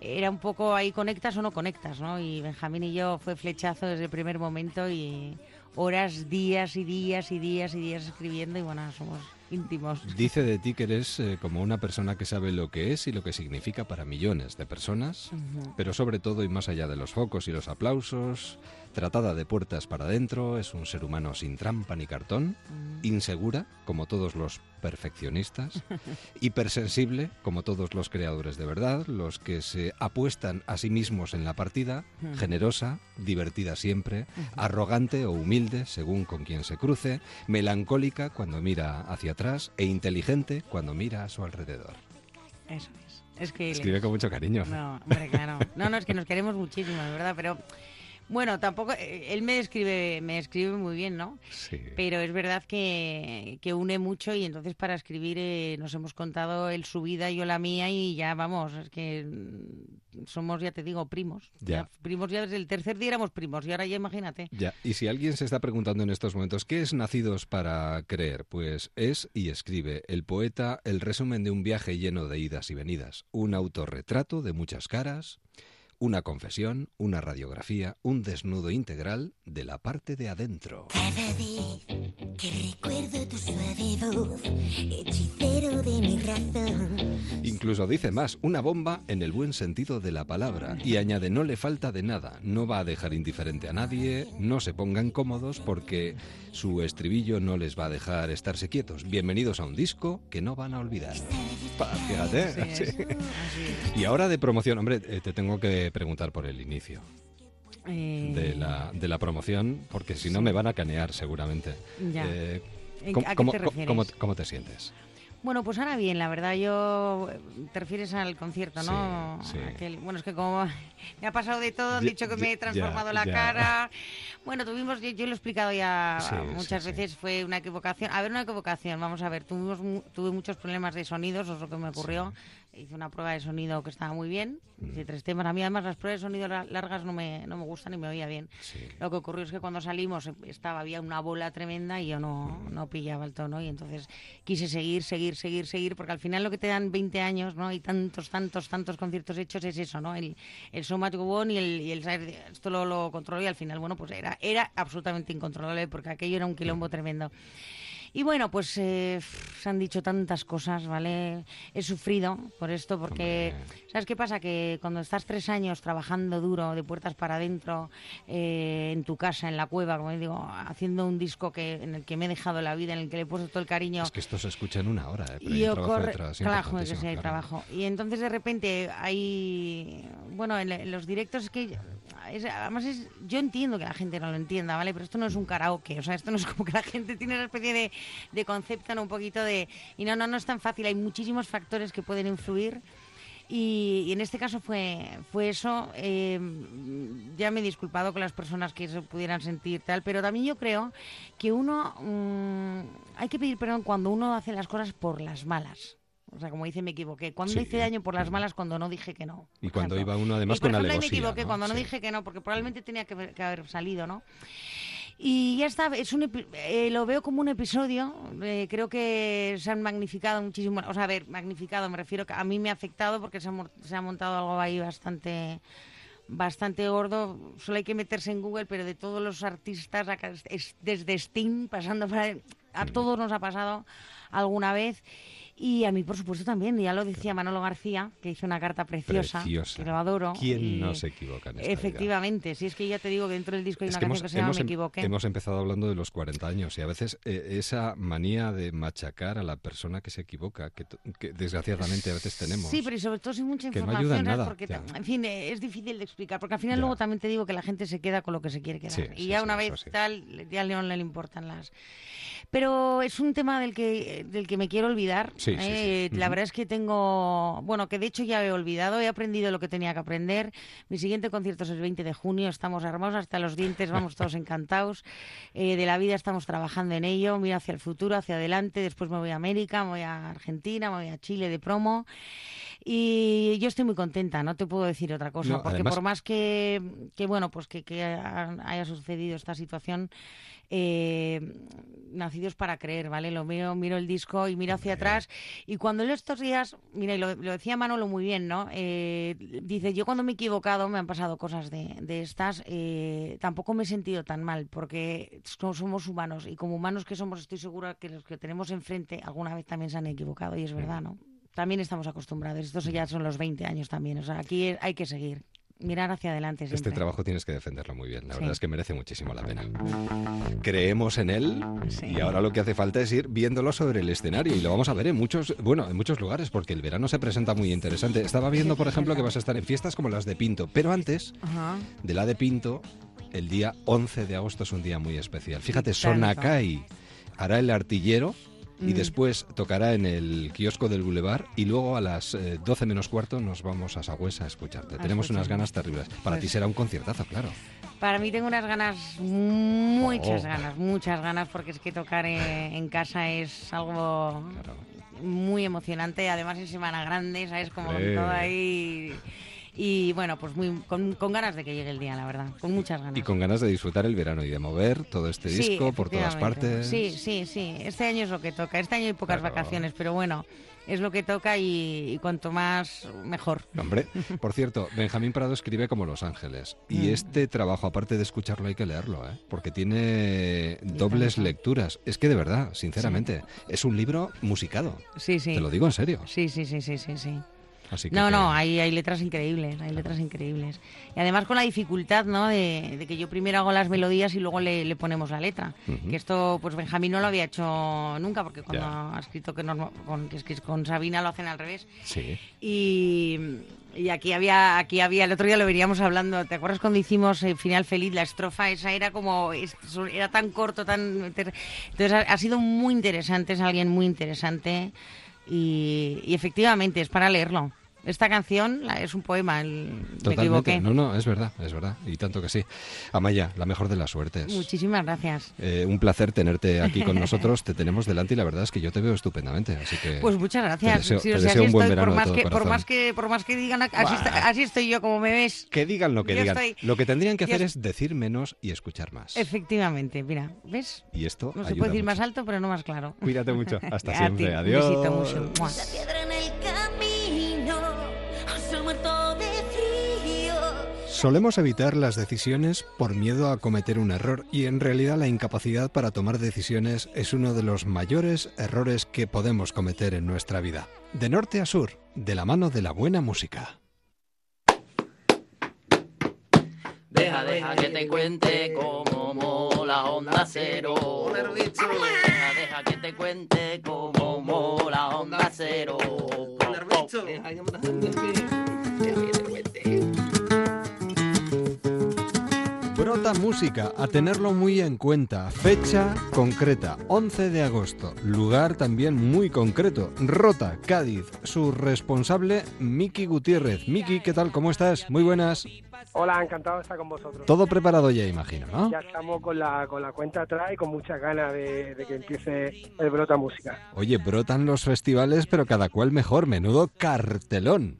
Speaker 14: era un poco ahí conectas o no conectas no y Benjamín y yo fue flechazo desde el primer momento y horas días y días y días y días escribiendo y bueno somos íntimos.
Speaker 7: Dice de ti que eres eh, como una persona que sabe lo que es y lo que significa para millones de personas, pero sobre todo y más allá de los focos y los aplausos, tratada de puertas para adentro, es un ser humano sin trampa ni cartón, insegura, como todos los perfeccionistas, hipersensible, como todos los creadores de verdad, los que se apuestan a sí mismos en la partida, generosa, divertida siempre, arrogante o humilde, según con quien se cruce, melancólica cuando mira hacia atrás e inteligente cuando mira a su alrededor.
Speaker 14: Eso es. Es que
Speaker 7: Escribe con mucho cariño.
Speaker 14: No, hombre, claro. No, no, es que nos queremos muchísimo, de verdad, pero bueno, tampoco, eh, él me escribe, me escribe muy bien, ¿no?
Speaker 7: Sí.
Speaker 14: Pero es verdad que, que une mucho y entonces para escribir eh, nos hemos contado él su vida y yo la mía y ya vamos, es que mm, somos, ya te digo, primos.
Speaker 7: Ya.
Speaker 14: primos ya desde el tercer día éramos primos y ahora ya imagínate.
Speaker 7: Ya, y si alguien se está preguntando en estos momentos, ¿qué es Nacidos para Creer? Pues es y escribe el poeta el resumen de un viaje lleno de idas y venidas, un autorretrato de muchas caras, Una confesión, una radiografía, un desnudo integral de la parte de adentro.
Speaker 15: Cada vez que recuerdo tu suave voz, hechicero de mi razón.
Speaker 7: Incluso dice más, una bomba en el buen sentido de la palabra. Y añade, no le falta de nada, no va a dejar indiferente a nadie, no se pongan cómodos porque su estribillo no les va a dejar estarse quietos. Bienvenidos a un disco que no van a olvidar. Pa, Fíjate.
Speaker 14: Sí.
Speaker 7: Y ahora de promoción, hombre, eh, te tengo que preguntar por el inicio
Speaker 14: Eh,
Speaker 7: de la, de la promoción, porque si no me van a canear seguramente.
Speaker 14: Ya.
Speaker 7: Eh,
Speaker 14: ¿En-
Speaker 7: ¿cómo,
Speaker 14: a qué
Speaker 7: cómo-
Speaker 14: te refieres?
Speaker 7: cómo- cómo te sientes?
Speaker 14: Bueno, pues ahora bien, la verdad, yo... Te refieres al concierto, ¿no?
Speaker 7: Sí, sí.
Speaker 14: Aquel- bueno, es que como me ha pasado de todo, han dicho que me he
Speaker 7: ya-
Speaker 14: transformado la
Speaker 7: ya.
Speaker 14: cara. Bueno, tuvimos, yo, yo lo he explicado ya
Speaker 7: Sí,
Speaker 14: muchas veces, fue una equivocación. A ver, una equivocación, vamos a ver, tuvimos, tuve muchos problemas de sonidos, eso es lo que me ocurrió. Hice una prueba de sonido que estaba muy bien,
Speaker 7: Mm.
Speaker 14: hice tres temas. A mí además las pruebas de sonido la- largas no me, no me gustan y me oía bien. Lo que ocurrió es que cuando salimos eh, estaba había una bola tremenda y yo no,
Speaker 7: Mm.
Speaker 14: no pillaba el tono y entonces quise seguir, seguir, seguir, seguir, porque al final lo que te dan 20 años, ¿no? Y tantos, tantos, tantos conciertos hechos es eso, ¿no? El, el So Much Go On y el, y el esto lo, lo controlo y al final, bueno, pues era, era absolutamente incontrolable porque aquello era un quilombo tremendo. Y bueno, pues eh, se han dicho tantas cosas, ¿vale? He sufrido por esto porque, ¿sabes qué pasa? Que cuando estás tres años trabajando duro, de puertas para adentro, eh, en tu casa, en la cueva, como digo, haciendo un disco que en el que me he dejado la vida, en el que le he puesto todo el cariño,
Speaker 7: Es que esto se escucha en una hora, ¿eh? pero
Speaker 14: y ocurre,
Speaker 7: detrás
Speaker 14: claro, que
Speaker 7: claro.
Speaker 14: trabajo. Y entonces de repente hay, bueno, en, en los directos es que, es- además es, yo entiendo que la gente no lo entienda, ¿vale? Pero esto no es un karaoke, o sea, esto no es como que la gente tiene una especie de, de concepto, un poquito de, y no, no, no es tan fácil, hay muchísimos factores que pueden influir. Y, y en este caso fue, fue eso. eh, ya me he disculpado con las personas que se pudieran sentir tal, pero también yo creo que uno mm, hay que pedir perdón cuando uno hace las cosas por las malas. O sea, como dice, me equivoqué. Cuando
Speaker 7: Sí.
Speaker 14: hice daño por las malas cuando no dije que no.
Speaker 7: Y cuando
Speaker 14: ejemplo.
Speaker 7: iba uno además
Speaker 14: Y, por
Speaker 7: con
Speaker 14: ejemplo,
Speaker 7: alevosía.
Speaker 14: me equivoqué
Speaker 7: ¿no?
Speaker 14: cuando no
Speaker 7: Sí.
Speaker 14: dije que no, porque probablemente tenía que, haber- que haber salido, ¿no? Y ya está, es un eh, lo veo como un episodio, eh, creo que se han magnificado muchísimo, o sea, a ver, magnificado, me refiero que a mí me ha afectado porque se ha, se ha montado algo ahí bastante bastante gordo, solo hay que meterse en Google, pero de todos los artistas, acá, es- desde Sting, pasando por ahí, a todos nos ha pasado alguna vez. Y a mí, por supuesto, también. Ya lo decía Manolo García, que hizo una carta preciosa,
Speaker 7: Preciosa.
Speaker 14: que lo adoro.
Speaker 7: ¿Quién no se equivoca en esta vida?
Speaker 14: Efectivamente, si es que ya te digo que dentro del disco hay
Speaker 7: Es
Speaker 14: una
Speaker 7: que
Speaker 14: canción
Speaker 7: hemos,
Speaker 14: que se llama
Speaker 7: hemos
Speaker 14: Me
Speaker 7: em-
Speaker 14: equivoqué.
Speaker 7: hemos empezado hablando de los 40 años y a veces eh, esa manía de machacar a la persona que se equivoca, que, desgraciadamente a veces tenemos.
Speaker 14: Sí, pero y sobre todo sin mucha
Speaker 7: no
Speaker 14: información, ¿sabes?
Speaker 7: nada,
Speaker 14: porque,
Speaker 7: ya.
Speaker 14: en fin, eh, es difícil de explicar, porque al final
Speaker 7: Ya.
Speaker 14: luego también te digo que la gente se queda con lo que se quiere quedar.
Speaker 7: Sí,
Speaker 14: y
Speaker 7: sí,
Speaker 14: ya
Speaker 7: sí,
Speaker 14: una vez tal, ya a León le importan las... Pero es un tema del que, del que me quiero olvidar.
Speaker 7: Sí, sí,
Speaker 14: eh,
Speaker 7: sí.
Speaker 14: La
Speaker 7: Ujú.
Speaker 14: verdad es que tengo, bueno, que de hecho ya he olvidado, he aprendido lo que tenía que aprender. Mi siguiente concierto es el 20 de junio, estamos armados hasta los dientes, vamos todos encantados. Eh, de la vida estamos trabajando en ello, miro hacia el futuro, hacia adelante, después me voy a América, me voy a Argentina, me voy a Chile de promo. Y yo estoy muy contenta, no te puedo decir otra cosa,
Speaker 7: No,
Speaker 14: porque
Speaker 7: además-
Speaker 14: por más que, que bueno, pues que, que ha- haya sucedido esta situación, eh, nacidos para creer, ¿vale? Lo miro, miro el disco y miro hacia atrás y cuando leo estos días, mira, y lo, lo decía Manolo muy bien, ¿no? Eh, dice, yo cuando me he equivocado, me han pasado cosas de, de estas, eh, tampoco me he sentido tan mal, porque so- somos humanos y como humanos que somos, estoy segura que los que tenemos enfrente alguna vez también se han equivocado y es verdad, ¿no? También estamos acostumbrados, estos ya son los 20 años también, o sea, aquí hay que seguir, mirar hacia adelante siempre.
Speaker 7: Este trabajo tienes que defenderlo muy bien, la
Speaker 14: Sí.
Speaker 7: verdad es que merece muchísimo la pena. Creemos en él y ahora lo que hace falta es ir viéndolo sobre el escenario y lo vamos a ver en muchos, bueno, en muchos lugares porque el verano se presenta muy interesante. Estaba viendo, por ejemplo, que vas a estar en fiestas como las de Pinto, pero antes
Speaker 14: Ajá.
Speaker 7: de la de Pinto, el día 11 de agosto es un día muy especial. Fíjate. Sonacay hará el artillero y
Speaker 14: Mm.
Speaker 7: después tocará en el kiosco del Boulevard y luego a las eh, 12 menos cuarto nos vamos a Sagüesa a escucharte.
Speaker 14: A
Speaker 7: Tenemos unas ganas terribles. Para
Speaker 14: Pues-
Speaker 7: ti será un conciertazo, claro.
Speaker 14: Para mí tengo unas ganas, muchas
Speaker 7: Oh.
Speaker 14: ganas, muchas ganas, porque es que tocar eh, en casa es algo muy emocionante, además en Semana Grande, ¿sabes? Como
Speaker 7: Eh.
Speaker 14: todo ahí... Y bueno, pues muy con, ganas de que llegue el día, la verdad, con muchas ganas.
Speaker 7: Y con ganas de disfrutar el verano y de mover todo este disco por todas partes.
Speaker 14: Sí, sí, sí. Este año es lo que toca. Este año hay pocas vacaciones, pero bueno, es lo que toca y, cuanto más, mejor.
Speaker 7: Hombre, por cierto, Benjamín Prado escribe como Los Ángeles. Y mm. este trabajo, aparte de escucharlo, hay que leerlo, ¿eh? porque tiene dobles lecturas. Es que de verdad, sinceramente, es un libro musicado.
Speaker 14: Sí, sí.
Speaker 7: Te lo digo en serio.
Speaker 14: Sí, sí, sí, sí, sí. sí no, no, hay, hay letras increíbles, hay letras increíbles. Y además con la dificultad, ¿no? De, que yo primero hago las melodías y luego le, ponemos la letra. Que esto, pues Benjamín no lo había hecho nunca, porque cuando ha escrito que, con, que, con Sabina lo hacen al revés.
Speaker 7: Sí.
Speaker 14: Y, y aquí había, aquí había, el otro día lo veníamos hablando, ¿te acuerdas cuando hicimos el final feliz? La estrofa esa era como, era tan corto, tan... Entonces ha, sido muy interesante, es alguien muy interesante y, y efectivamente es para leerlo. Esta canción es un poema, el,
Speaker 7: Totalmente. No, no, es verdad, es verdad. Y tanto que sí. Amaya, la mejor de las suertes.
Speaker 14: Muchísimas gracias.
Speaker 7: Eh, un placer tenerte aquí con nosotros. te tenemos delante y la verdad es que yo te veo estupendamente. Así que.
Speaker 14: Pues muchas gracias. Te deseo, un buen verano por más, que, por más que por más que digan, así, estoy yo como me ves.
Speaker 7: Que digan lo que digan. Lo que tendrían que hacer es decir menos y escuchar más.
Speaker 14: Efectivamente, mira, ¿ves?
Speaker 7: Y esto.
Speaker 14: No se puede decir más alto, pero no más claro.
Speaker 7: Cuídate mucho. Hasta siempre. Adiós.
Speaker 14: Un besito mucho.
Speaker 7: Solemos evitar las decisiones por miedo a cometer un error y en realidad la incapacidad para tomar decisiones es uno de los mayores errores que podemos cometer en nuestra vida. De norte a sur, de la mano de la buena música.
Speaker 16: Deja, deja que te cuente cómo mola Onda Cero. Deja, deja que te cuente cómo mola Onda Cero.
Speaker 7: Brota Música, a tenerlo muy en cuenta. Fecha concreta, 11 de agosto. Lugar también muy concreto, Rota, Cádiz. Su responsable, Miki Gutiérrez. Miki, ¿qué tal? ¿Cómo estás? Muy buenas.
Speaker 17: Hola, encantado de estar con vosotros.
Speaker 7: Todo preparado ya, imagino, ¿no?
Speaker 17: Ya estamos con la, con la cuenta atrás y con muchas ganas de, de que empiece el Brota Música.
Speaker 7: Oye, brotan los festivales, pero cada cual mejor. Menudo cartelón.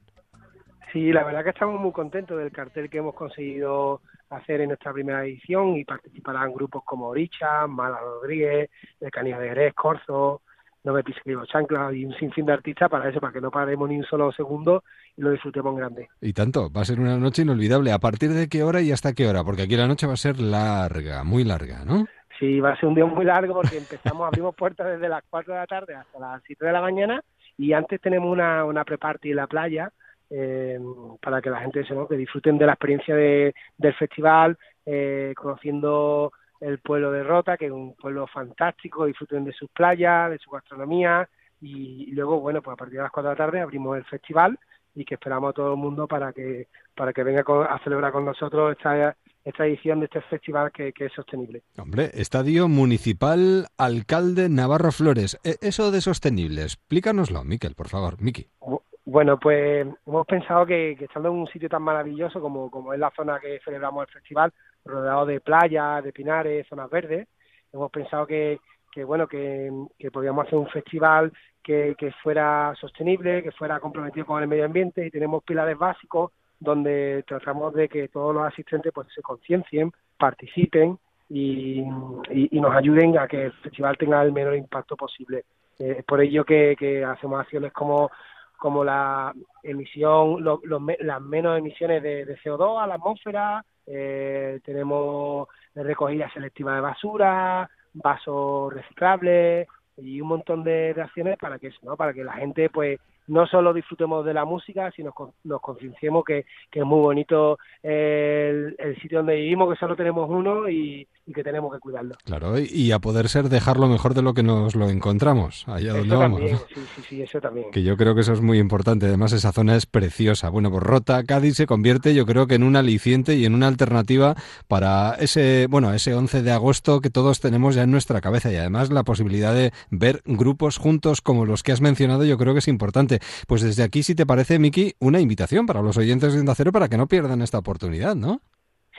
Speaker 17: Sí, la verdad que estamos muy contentos del cartel que hemos conseguido hacer en nuestra primera edición y participarán grupos como Oricha, Mala Rodríguez, El Canillo de Grés, Corzo, No me pise que chancla y un sinfín de artistas para eso, para que no paremos ni un solo segundo y lo disfrutemos en grande.
Speaker 7: Y tanto, va a ser una noche inolvidable. ¿A partir de qué hora y hasta qué hora? Porque aquí la noche va a ser larga, muy larga, ¿no?
Speaker 17: Sí, va a ser un día muy largo porque empezamos, abrimos puertas desde las 4 de la tarde hasta las 7 de la mañana y antes tenemos una, una pre-party en la playa eh, para que la gente ¿no? que disfruten de la experiencia de, del festival, eh, conociendo el pueblo de Rota, que es un pueblo fantástico, disfruten de sus playas, de su gastronomía y, luego, bueno, pues a partir de las 4 de la tarde abrimos el festival y que esperamos a todo el mundo para que para que venga a celebrar con nosotros esta esta edición de este festival que, que, es sostenible.
Speaker 7: Hombre, Estadio Municipal Alcalde Navarro Flores. E, eso de sostenible, explícanoslo, Miquel, por favor. Miki.
Speaker 17: Bueno, pues hemos pensado que, estando en un sitio tan maravilloso como, es la zona que celebramos el festival, rodeado de playas, de pinares, zonas verdes, hemos pensado que, que bueno, que, que podíamos hacer un festival que, que fuera sostenible, que fuera comprometido con el medio ambiente y tenemos pilares básicos donde tratamos de que todos los asistentes pues se conciencien, participen y, nos ayuden a que el festival tenga el menor impacto posible. Eh, por ello que hacemos acciones como como la emisión, las menos emisiones de, CO2 a la atmósfera, eh, tenemos recogida selectiva de basura, vasos reciclables y un montón de, de acciones para que eso, ¿no? para que la gente pues no solo disfrutemos de la música, sino nos concienciemos que, que, es muy bonito el, sitio donde vivimos, que solo tenemos uno y, que tenemos que cuidarlo.
Speaker 7: Claro, y, a poder ser dejarlo mejor de lo que nos lo encontramos, allá donde vamos.
Speaker 17: Sí, sí, sí, eso también.
Speaker 7: Que yo creo que eso es muy importante, además esa zona es preciosa. Bueno, pues Rota, Cádiz se convierte yo creo que en un aliciente y en una alternativa para ese, bueno, ese 11 de agosto que todos tenemos ya en nuestra cabeza y además la posibilidad de ver grupos juntos como los que has mencionado yo creo que es importante. Pues desde aquí, si te parece, Miki, una invitación para los oyentes de Onda Cero para que no pierdan esta oportunidad, ¿no?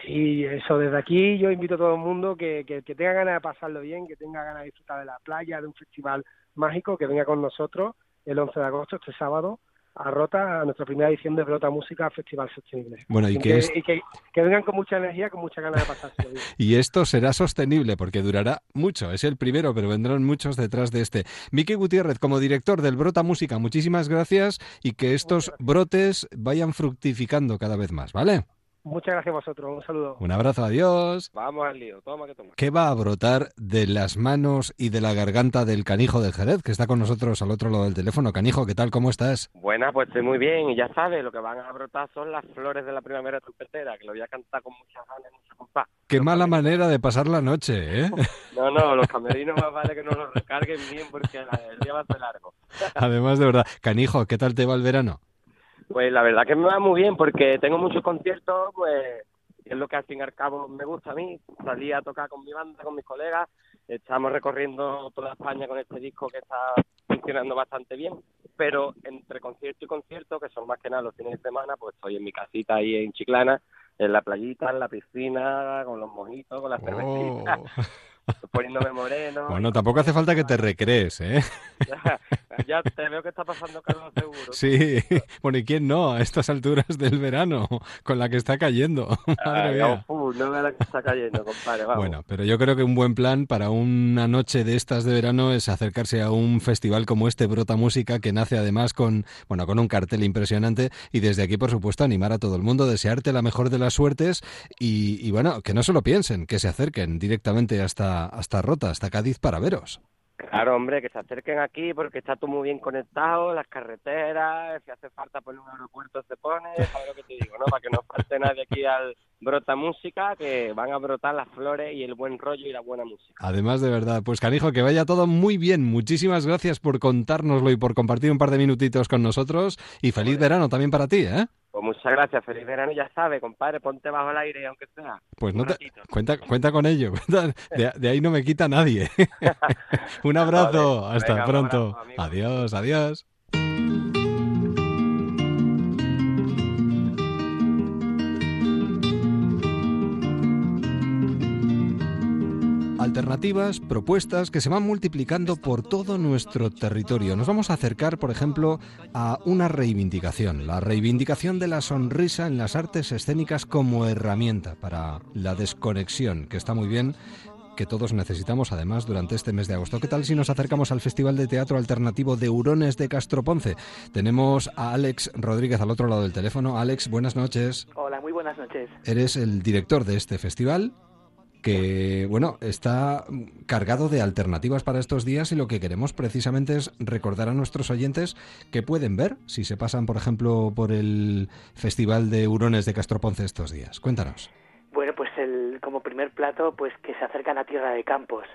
Speaker 17: Sí, eso, desde aquí yo invito a todo el mundo que, que, tenga ganas de pasarlo bien, que tenga ganas de disfrutar de la playa, de un festival mágico, que venga con nosotros el 11 de agosto, este sábado, a Rota, a nuestra primera edición de Brota Música Festival Sostenible.
Speaker 7: Bueno, y,
Speaker 17: que,
Speaker 7: que,
Speaker 17: que, vengan con mucha energía, con mucha ganas de pasarse.
Speaker 7: y esto será sostenible porque durará mucho. Es el primero, pero vendrán muchos detrás de este. Miki Gutiérrez, como director del Brota Música, muchísimas gracias y que estos brotes vayan fructificando cada vez más, ¿vale?
Speaker 17: Muchas gracias a vosotros, un saludo.
Speaker 7: Un abrazo, adiós.
Speaker 18: Vamos al lío, toma que toma.
Speaker 7: ¿Qué va a brotar de las manos y de la garganta del canijo de Jerez, que está con nosotros al otro lado del teléfono? Canijo, ¿qué tal? ¿Cómo estás?
Speaker 18: Buenas, pues estoy muy bien y ya sabes, lo que van a brotar son las flores de la primavera trompetera, que lo voy a cantar con muchas ganas y mucha compás.
Speaker 7: Qué mala manera de pasar la noche, ¿eh?
Speaker 18: No, no, los camerinos más vale que no los recarguen bien porque el día va a ser largo.
Speaker 7: Además, de verdad. Canijo, ¿qué tal te va el verano?
Speaker 18: Pues la verdad que me va muy bien porque tengo muchos conciertos, pues es lo que al fin y al cabo me gusta a mí. Salí a tocar con mi banda, con mis colegas, estamos recorriendo toda España con este disco que está funcionando bastante bien, pero entre concierto y concierto, que son más que nada los fines de semana, pues estoy en mi casita ahí en Chiclana, en la playita, en la piscina, con los mojitos, con las cervecitas. Oh. poniéndome moreno.
Speaker 7: Bueno, tampoco hace falta que te recrees, ¿eh?
Speaker 18: Ya, te veo que está pasando calor seguro.
Speaker 7: Sí, bueno, ¿y quién no a estas alturas del verano con la que está cayendo? Madre mía.
Speaker 18: no la que está cayendo, compadre, vamos.
Speaker 7: Bueno, pero yo creo que un buen plan para una noche de estas de verano es acercarse a un festival como este Brota Música que nace además con, bueno, con un cartel impresionante y desde aquí, por supuesto, animar a todo el mundo, desearte la mejor de las suertes y, y bueno, que no se lo piensen, que se acerquen directamente hasta hasta, Rota, hasta Cádiz para veros.
Speaker 18: Claro, hombre, que se acerquen aquí porque está todo muy bien conectado, las carreteras, si hace falta poner un aeropuerto se pone, ¿sabes lo que te digo, no? Para que no falte nadie aquí al Brota Música, que van a brotar las flores y el buen rollo y la buena música.
Speaker 7: Además, de verdad, pues canijo, que vaya todo muy bien. Muchísimas gracias por contárnoslo y por compartir un par de minutitos con nosotros y feliz verano también para ti, ¿eh?
Speaker 18: Pues muchas gracias, feliz verano, ya sabes, compadre, ponte bajo el aire aunque sea.
Speaker 7: Pues no te, cuenta, cuenta con ello, de, ahí no me quita nadie. un abrazo, hasta pronto. adiós, adiós. Alternativas, propuestas que se van multiplicando por todo nuestro territorio. Nos vamos a acercar, por ejemplo, a una reivindicación, la reivindicación de la sonrisa en las artes escénicas como herramienta para la desconexión, que está muy bien que todos necesitamos además durante este mes de agosto. ¿Qué tal si nos acercamos al Festival de Teatro Alternativo de Hurones de Castroponce? Tenemos a Alex Rodríguez al otro lado del teléfono. Alex, buenas noches.
Speaker 19: Hola, muy buenas noches.
Speaker 7: Eres el director de este festival que bueno, está cargado de alternativas para estos días y lo que queremos precisamente es recordar a nuestros oyentes que pueden ver si se pasan, por ejemplo, por el Festival de Hurones de Castroponce estos días. Cuéntanos.
Speaker 19: Bueno, pues el, como primer plato, pues que se acercan a Tierra de Campos.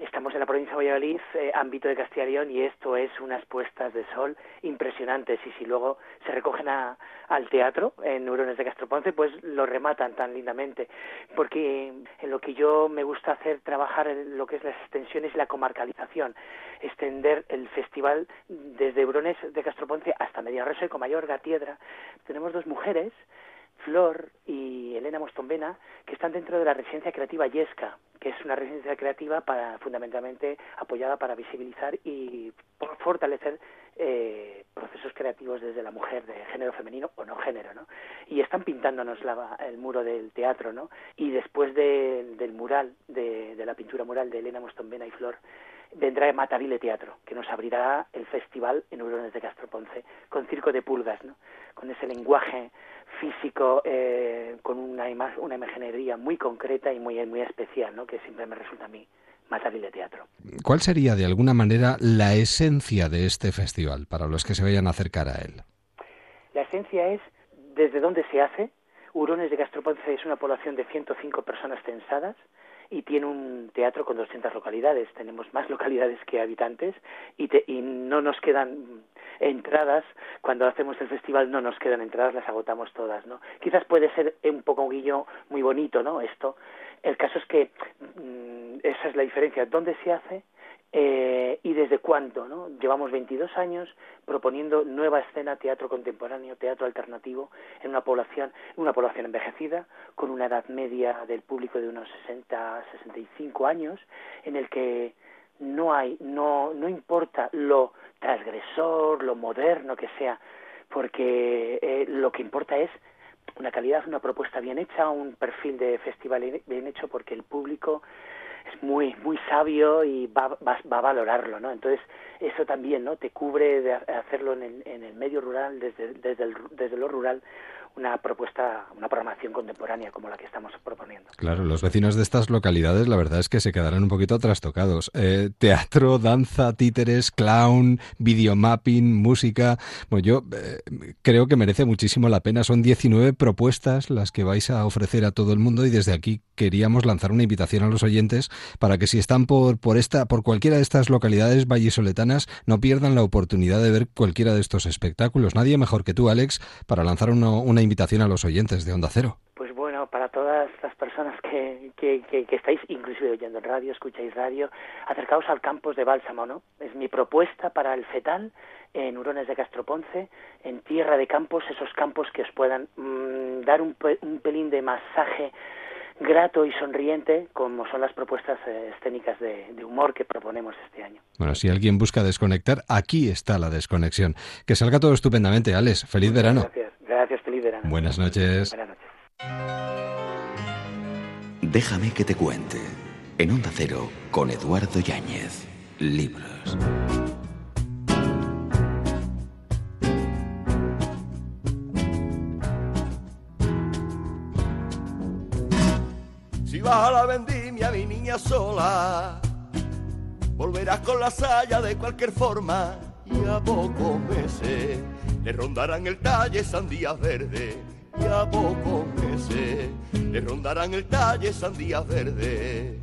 Speaker 19: Estamos en la provincia de Valladolid, eh, ámbito de Castilla y León, y esto es unas puestas de sol impresionantes. Y si luego se recogen al teatro en Neurones de Castroponce, pues lo rematan tan lindamente. Porque en lo que yo me gusta hacer, trabajar en lo que es las extensiones y la comarcalización. Extender el festival desde Neurones de Castroponce hasta Mediarrosa y Comayor, Gatiedra. Tenemos dos mujeres Flor y Elena Mostombena, que están dentro de la residencia creativa Yesca, que es una residencia creativa para, fundamentalmente apoyada para visibilizar y fortalecer eh, procesos creativos desde la mujer de género femenino o no género, ¿no? Y están pintándonos el muro del teatro, ¿no? Y después del mural, de, la pintura mural de Elena Mostombena y Flor, vendrá Matavile Teatro, que nos abrirá el festival en Neurones de Castroponce, con circo de pulgas, ¿no? Con ese lenguaje físico eh, con una, una imaginería muy concreta y muy, muy especial, ¿no? que siempre me resulta a mí más hábil de teatro.
Speaker 7: ¿Cuál sería, de alguna manera, la esencia de este festival para los que se vayan a acercar a él?
Speaker 19: La esencia es desde dónde se hace. Hurones de Gastroponce es una población de 105 personas censadas y tiene un teatro con 200 localidades. Tenemos más localidades que habitantes y, y no nos quedan entradas, cuando hacemos el festival no nos quedan entradas, las agotamos todas, ¿no? Quizás puede ser un poco un guillo muy bonito, ¿no? Esto. El caso es que mm, esa es la diferencia. ¿Dónde se hace? Eh, y desde cuándo, ¿no? Llevamos 22 años proponiendo nueva escena, teatro contemporáneo, teatro alternativo en una población, una población envejecida, con una edad media del público de unos 60, 65 años, en el que no hay, no, no importa lo transgresor, lo moderno que sea, porque eh, lo que importa es una calidad, una propuesta bien hecha, un perfil de festival bien hecho, porque el público es muy muy sabio y va, va, va, a valorarlo, ¿no? Entonces eso también, ¿no? Te cubre de hacerlo en el, en el medio rural, desde, desde, el, desde lo rural, una propuesta, una programación contemporánea como la que estamos proponiendo.
Speaker 7: Claro, los vecinos de estas localidades la verdad es que se quedarán un poquito trastocados. Eh, teatro, danza, títeres, clown, videomapping, música. Bueno, yo eh, creo que merece muchísimo la pena. Son 19 propuestas las que vais a ofrecer a todo el mundo y desde aquí queríamos lanzar una invitación a los oyentes para que si están por, por, esta, por cualquiera de estas localidades vallisoletanas no pierdan la oportunidad de ver cualquiera de estos espectáculos. Nadie mejor que tú, Alex, para lanzar una, una invitación a los oyentes de Onda Cero.
Speaker 19: Pues bueno, para todas las personas que, que, que, que estáis inclusive oyendo radio, escucháis radio, acercaos al campus de Bálsamo, ¿no? Es mi propuesta para el fetal en Hurones de Castroponce, en tierra de campos, esos campos que os puedan mmm, dar un, un pelín de masaje grato y sonriente como son las propuestas eh, escénicas de, de, humor que proponemos este año.
Speaker 7: Bueno, si alguien busca desconectar, aquí está la desconexión. Que salga todo estupendamente, Alex. Feliz
Speaker 19: Muchas
Speaker 7: verano.
Speaker 19: Gracias,
Speaker 7: Buenas noches.
Speaker 19: Buenas noches.
Speaker 13: Déjame que te cuente. En Onda Cero, con Eduardo Yáñez. Libros.
Speaker 20: Si vas a la vendimia, mi niña sola, volverás con la saya de cualquier forma y a pocos meses le rondarán el talle sandías verdes y a pocos meses le rondarán el talle sandías verdes.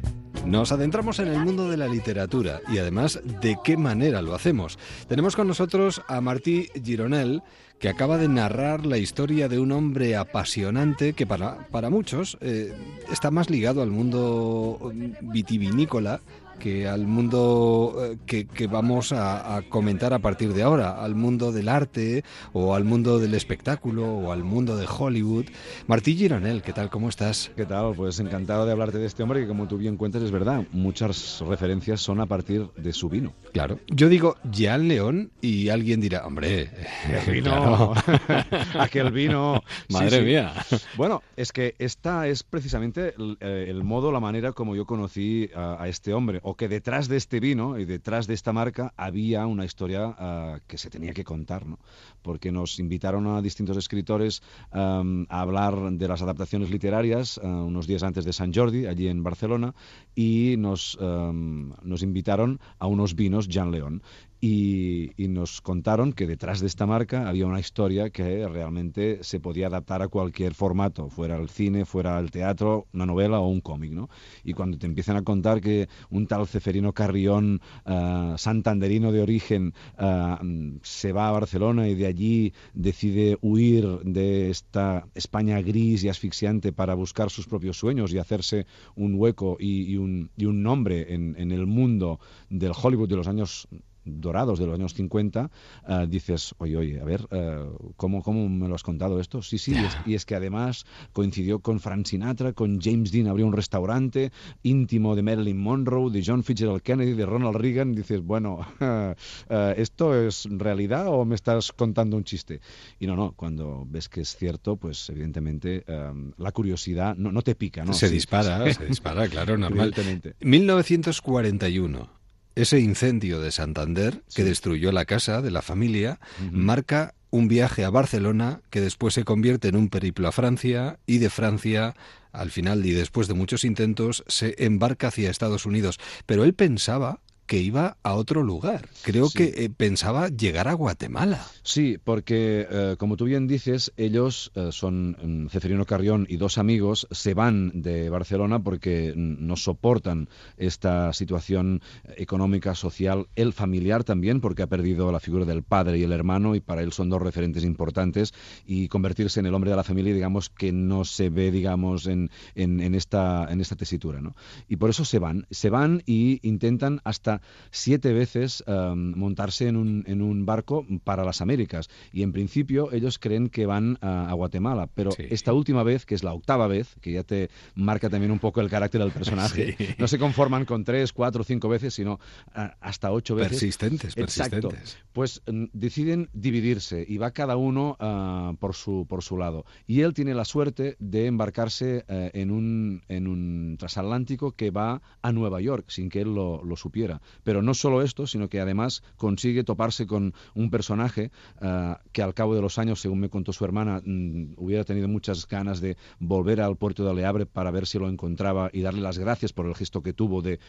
Speaker 7: Nos adentramos en el mundo de la literatura y además de qué manera lo hacemos. Tenemos con nosotros a Martí Gironel, que acaba de narrar la historia de un hombre apasionante que para, para muchos eh, está más ligado al mundo vitivinícola que al mundo eh, que, que vamos a, a, comentar a partir de ahora, al mundo del arte o al mundo del espectáculo o al mundo de Hollywood. Martí Gironel, ¿qué tal? ¿Cómo estás?
Speaker 21: ¿Qué tal? Pues encantado de hablarte de este hombre que como tú bien cuentas es verdad, muchas referencias son a partir de su vino.
Speaker 7: Claro. Yo digo Jean León y alguien dirá, hombre,
Speaker 21: el vino, aquel vino.
Speaker 7: Madre sí, sí. mía.
Speaker 21: Bueno, es que esta es precisamente el, el modo, la manera como yo conocí a, a este hombre o que detrás de este vino y detrás de esta marca había una historia uh, que se tenía que contar, ¿no? porque nos invitaron a distintos escritores a hablar de las adaptaciones literarias uh, unos días antes de San Jordi, allí en Barcelona, y nos, nos invitaron a unos vinos Jean León. Y, nos contaron que detrás de esta marca había una historia que realmente se podía adaptar a cualquier formato, fuera el cine, fuera el teatro, una novela o un cómic, ¿no? Y cuando te empiezan a contar que un tal Ceferino Carrión, uh, santanderino de origen, uh, se va a Barcelona y de allí decide huir de esta España gris y asfixiante para buscar sus propios sueños y hacerse un hueco y, un, nombre en el mundo del Hollywood de los años dorados de los años 50, uh, dices, oye, oye, a ver, uh, ¿cómo, ¿cómo me lo has contado esto? Sí, sí, y es, y es, que además coincidió con Frank Sinatra, con James Dean, abrió un restaurante íntimo de Marilyn Monroe, de John Fitzgerald Kennedy, de Ronald Reagan, dices, bueno, uh, ¿esto es realidad o me estás contando un chiste? Y no, no, cuando ves que es cierto, pues evidentemente um, la curiosidad no, no, te pica, ¿no?
Speaker 7: Se sí. dispara, se dispara, claro, normal. 1941 ese incendio de Santander que destruyó la casa de la familia uh -huh. marca un viaje a Barcelona que después se convierte en un periplo a Francia y de Francia al final y después de muchos intentos se embarca hacia Estados Unidos. Pero él pensaba que iba a otro lugar. Creo sí. que eh, pensaba llegar a Guatemala.
Speaker 21: Sí, porque eh, como tú bien dices, ellos eh, son mm, Ceferino Carrión y dos amigos se van de Barcelona porque no soportan esta situación económica, social, el familiar también, porque ha perdido la figura del padre y el hermano y para él son dos referentes importantes y convertirse en el hombre de la familia, digamos que no se ve, digamos, en, en, en esta, en esta tesitura, ¿no? Y por eso se van, se van y intentan hasta siete veces em, montarse en un, en un barco para las Américas. Y en principio ellos creen que van a, Guatemala, pero esta última vez, que es la octava vez, que ya te marca también un poco el carácter del personaje, no se conforman con tres, cuatro, cinco veces, sino hasta ocho veces.
Speaker 7: Persistentes, persistentes.
Speaker 21: Pues mm, deciden dividirse y va cada uno ah, por, su, por su lado. Y él tiene la suerte de embarcarse eh, en, un, en un transatlántico que va a Nueva York sin que él lo, supiera. Pero no solo esto, sino que además consigue toparse con un personaje ah, que al cabo de los años, según me contó su hermana, mm, hubiera tenido muchas ganas de volver al puerto de Aleabre para ver si lo encontraba y darle las gracias por el gesto que tuvo de,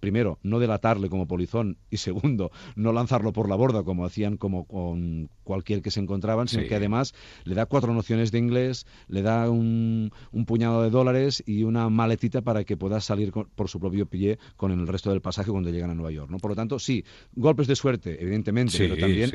Speaker 21: primero, no delatarle como polizón y segundo, no lanzarlo por la borda como hacían como con cualquier que se encontraban, sino que además le da cuatro nociones de inglés, le da un, puñado de dólares y una maletita para que pueda salir por su propio pie con el resto del pasaje cuando llegan a Nueva York. ¿no? Por lo tanto, sí, golpes de suerte, evidentemente, pero también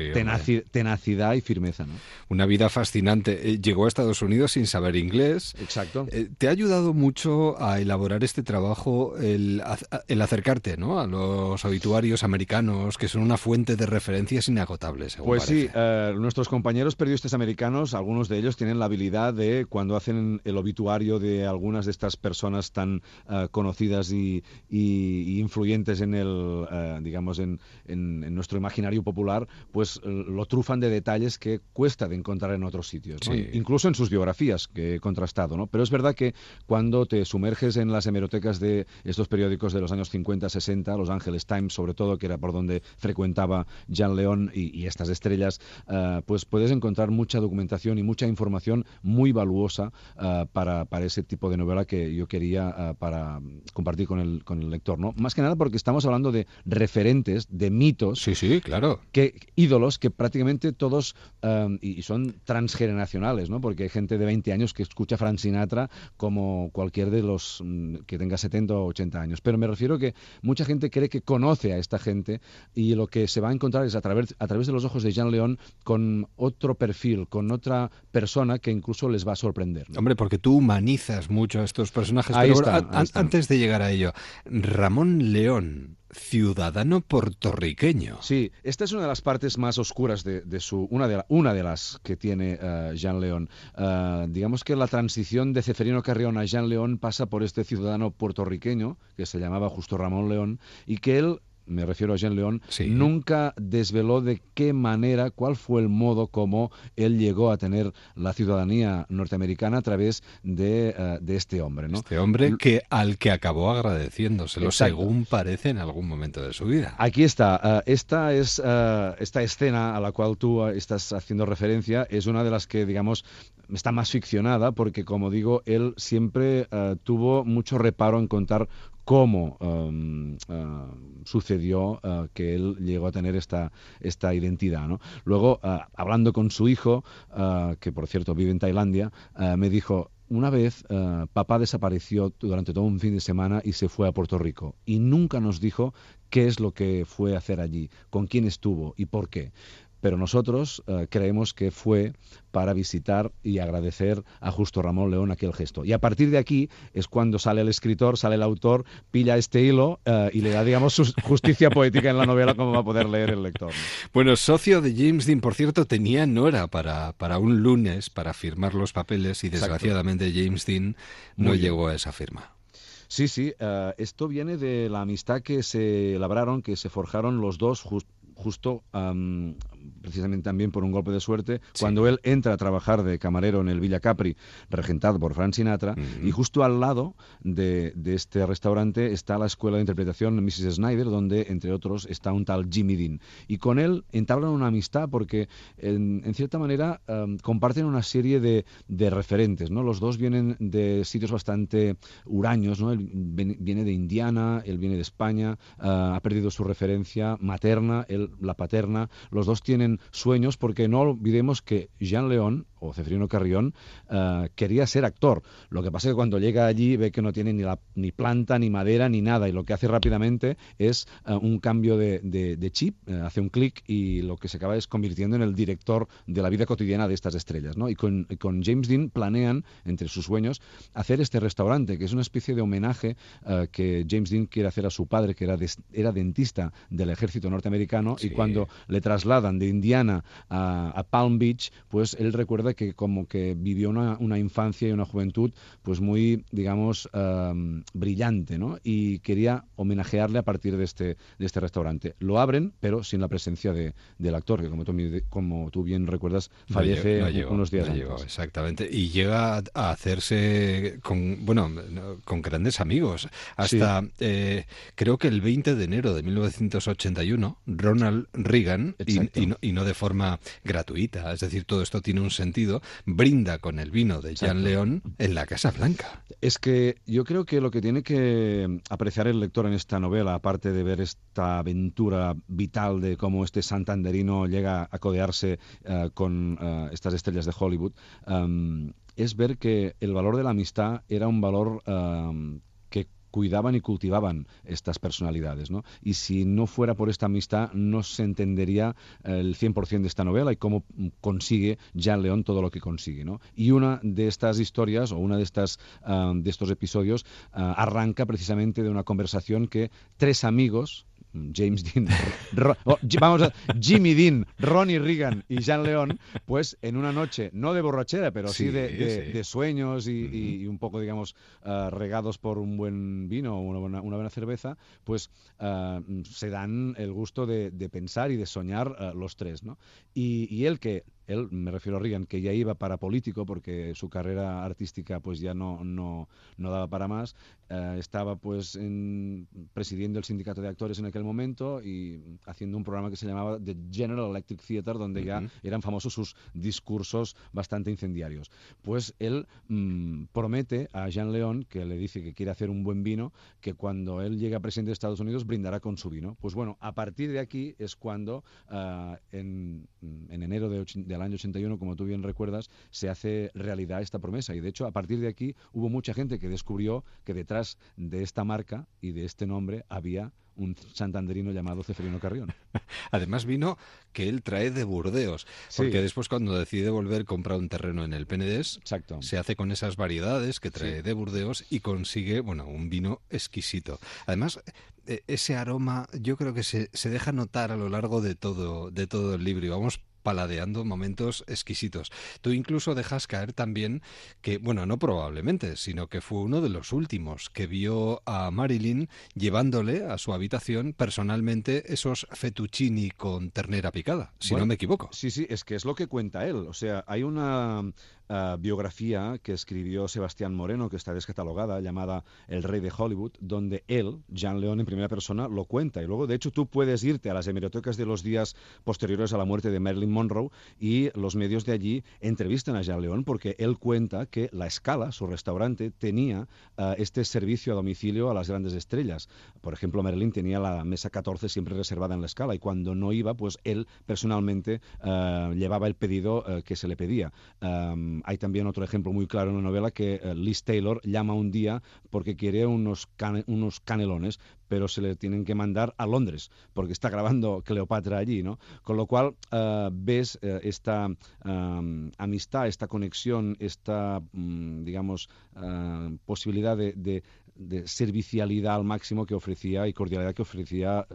Speaker 21: tenacidad y firmeza. ¿no?
Speaker 7: Una vida fascinante. Eh, llegó a Estados Unidos sin saber inglés.
Speaker 21: Exacto.
Speaker 7: Eh, ¿Te ha ayudado mucho a elaborar este trabajo el, el acercarte ¿no? a los obituarios americanos, que son una fuente de referencias inagotables?
Speaker 21: pues sí, eh, nuestros compañeros periodistas americanos, algunos de ellos tienen la habilidad de, cuando hacen el obituario de algunas de estas personas tan uh, conocidas y, y, influyentes en el, uh, digamos, en, en, en, nuestro imaginario popular, pues lo trufan de detalles que cuesta de encontrar en otros sitios, ¿no? sí. incluso en sus biografías que he contrastado, ¿no? Pero es verdad que cuando te sumerges en las hemerotecas de estos periódicos de los años 50, 60, Los Angeles Times sobre todo, que era por donde frecuentaba Jean León y, y estas estrellas, uh, pues puedes encontrar mucha documentación y mucha información muy valuosa uh, para, para, ese tipo de novela que yo quería uh, para compartir con el, con el lector, ¿no? Más que nada porque estamos hablando de referentes, de mitos.
Speaker 7: Sí, sí, claro.
Speaker 21: Que, ídolos que prácticamente todos, um, y son transgeneracionales, ¿no? Porque hay gente de 20 años que escucha a Frank Sinatra como cualquier de los um, que tenga 70 o 80 años. Pero me refiero que mucha gente cree que conoce a esta gente y lo que se va a encontrar es a través, a través de los ojos de Jean León con otro perfil, con otra persona que incluso les va a sorprender. ¿no?
Speaker 7: Hombre, porque tú humanizas mucho a estos personajes.
Speaker 21: Ahí
Speaker 7: pero
Speaker 21: está,
Speaker 7: ahora,
Speaker 21: ahí está.
Speaker 7: Antes de llegar a ello, Ramón León, ciudadano puertorriqueño.
Speaker 21: Sí, esta es una de las partes más oscuras de, su, una de, una de las que tiene uh, Jean León. Uh, digamos que la transición de Ceferino Carrión a Jean León pasa por este ciudadano puertorriqueño que se llamaba Justo Ramón León y que él me refiero a Jean León,
Speaker 7: sí.
Speaker 21: nunca desveló de qué manera, cuál fue el modo como él llegó a tener la ciudadanía norteamericana a través de, uh, de este hombre. ¿no?
Speaker 7: Este hombre que al que acabó agradeciéndoselo, Exacto. según parece en algún momento de su vida.
Speaker 21: Aquí está. Uh, esta, es, uh, esta escena a la cual tú estás haciendo referencia es una de las que, digamos, está más ficcionada porque, como digo, él siempre tuvo mucho reparo en contar cómo um, uh, sucedió uh, que él llegó a tener esta, esta identidad. Luego, uh, hablando con su hijo, que por cierto vive en Tailandia, me dijo, una vez papá desapareció durante todo un fin de semana y se fue a Puerto Rico y nunca nos dijo qué es lo que fue a hacer allí, con quién estuvo y por qué pero nosotros uh, creemos que fue para visitar y agradecer a Justo Ramón León aquel gesto. Y a partir de aquí es cuando sale el escritor, sale el autor, pilla este hilo uh, y le da, digamos, su justicia poética en la novela como va a poder leer el lector. ¿no?
Speaker 7: Bueno, socio de James Dean, por cierto, tenía Nora para, para un lunes para firmar los papeles y desgraciadamente Exacto. James Dean no Muy llegó a esa firma.
Speaker 21: Sí, sí, uh, esto viene de la amistad que se labraron, que se forjaron los dos just, justo um, precisamente también por un golpe de suerte, sí. cuando él entra a trabajar de camarero en el Villa Capri, regentado por Frank Sinatra, uh -huh. y justo al lado de, de, este restaurante está la escuela de interpretación Mrs. Snyder, donde, entre otros, está un tal Jimmy Dean. Y con él entablan una amistad porque, en, en cierta manera, um, comparten una serie de, de, referentes, ¿no? Los dos vienen de sitios bastante huraños, ¿no? Él viene de Indiana, él viene de España, uh, ha perdido su referencia materna, él la paterna, los dos tienen tienen sueños porque no olvidemos que Jean León o Cefrino Carrión eh, quería ser actor. Lo que pasa es que cuando llega allí ve que no tiene ni, la, ni planta, ni madera, ni nada y lo que hace rápidamente es eh, un cambio de, de, chip, eh, hace un clic y lo que se acaba es convirtiendo en el director de la vida cotidiana de estas estrellas. ¿no? Y con, con James Dean planean, entre sus sueños, hacer este restaurante, que es una especie de homenaje que James Dean quiere hacer a su padre, que era, era dentista del ejército norteamericano, y cuando le trasladan de Indiana a, Palm Beach, pues él recuerda que como que vivió una, una infancia y una juventud pues muy, digamos, brillante, ¿no? Y quería homenajearle a partir de este, de este restaurante. Lo abren, pero sin la presencia de, del actor, que como tú, como tú bien recuerdas, fallece unos días antes.
Speaker 7: exactamente. Y llega a hacerse con, bueno, con grandes amigos. Hasta, eh, creo que el 20 de enero de 1981, Ronald Reagan, y, no, de forma gratuita, es decir, todo esto tiene un sentido, brinda con el vino de Jean León en la Casa Blanca.
Speaker 21: Es que yo creo que lo que tiene que apreciar el lector en esta novela, aparte de ver esta aventura vital de cómo este santanderino llega a codearse eh, con eh, estas estrellas de Hollywood, eh, es ver que el valor de la amistad era un valor que cuidaban y cultivaban estas personalidades. ¿no? Y si no fuera por esta amistad, no se entendería el 100% de esta novela y cómo consigue Jean León todo lo que consigue. ¿no? Y una de estas historias, o una de, estas, ah, de estos episodios, ah, arranca precisamente de una conversación que tres amigos, James Dean, vamos a, Jimmy Dean, Ronnie Reagan y Jean León, pues en una noche, no de borrachera, pero sí, de, sueños y, un poco, digamos, ah, regados por un buen vino o una buena, una buena cerveza, pues ah, se dan el gusto de, pensar y de soñar ah, los tres, ¿no? Y, y él que él, me refiero a Reagan, que ya iba para político porque su carrera artística pues ya no, no, no daba para más, eh, estaba pues en, presidiendo el sindicato de actores en aquel momento y haciendo un programa que se llamaba The General Electric Theater, donde ya eran famosos sus discursos bastante incendiarios. Pues él mm, promete a Jean León, que le dice que quiere hacer un buen vino, que cuando él llegue a presidente de Estados Unidos brindará con su vino. Pues bueno, a partir de aquí es cuando eh, en, en enero de, de del año 81, como tú bien recuerdas, se hace realidad esta promesa. Y de hecho, a partir de aquí hubo mucha gente que descubrió que detrás de esta marca y de este nombre había un santanderino llamado Ceferino Carrión.
Speaker 7: Además vino que él trae de Burdeos, porque después cuando decide volver compra un terreno en el Penedés,
Speaker 21: Exacto.
Speaker 7: se hace con esas variedades que trae de Burdeos y consigue, bueno, un vino exquisito. Además, e, ese aroma yo creo que se, se deja notar a lo largo de todo, de todo el libro y vamos paladeando momentos exquisitos. Tú incluso dejas caer también que, bueno, no probablemente, sino que fue uno de los últimos que vio a Marilyn llevándole a su habitación personalmente esos fettuccini con ternera picada, si no me equivoco.
Speaker 21: Sí, sí, es que es lo que cuenta él. O sea, hay una eh, biografía que escribió Sebastián Moreno, que está descatalogada, llamada El Rey de Hollywood, donde él, Jean León en primera persona, lo cuenta. Y luego, de hecho, tú puedes irte a las hemerotecas de los días posteriores a la muerte de Marilyn Monroe y los medios de allí entrevistan a Jean León porque él cuenta que la escala, su restaurante, tenía eh, este servicio a domicilio a las grandes estrellas. Por ejemplo, Marilyn tenía la mesa 14 siempre reservada en la escala y cuando no iba, pues él personalmente eh, llevaba el pedido que se le pedía hay también otro ejemplo muy claro en la novela que eh, Liz Taylor llama un día porque quiere unos, unos canelones, pero se le tienen que mandar a Londres porque está grabando Cleopatra allí, ¿no? Con lo cual eh, ves eh, esta amistad, esta conexión, esta, mm, digamos, posibilidad de, servicialidad al máximo que ofrecía y cordialidad que ofrecía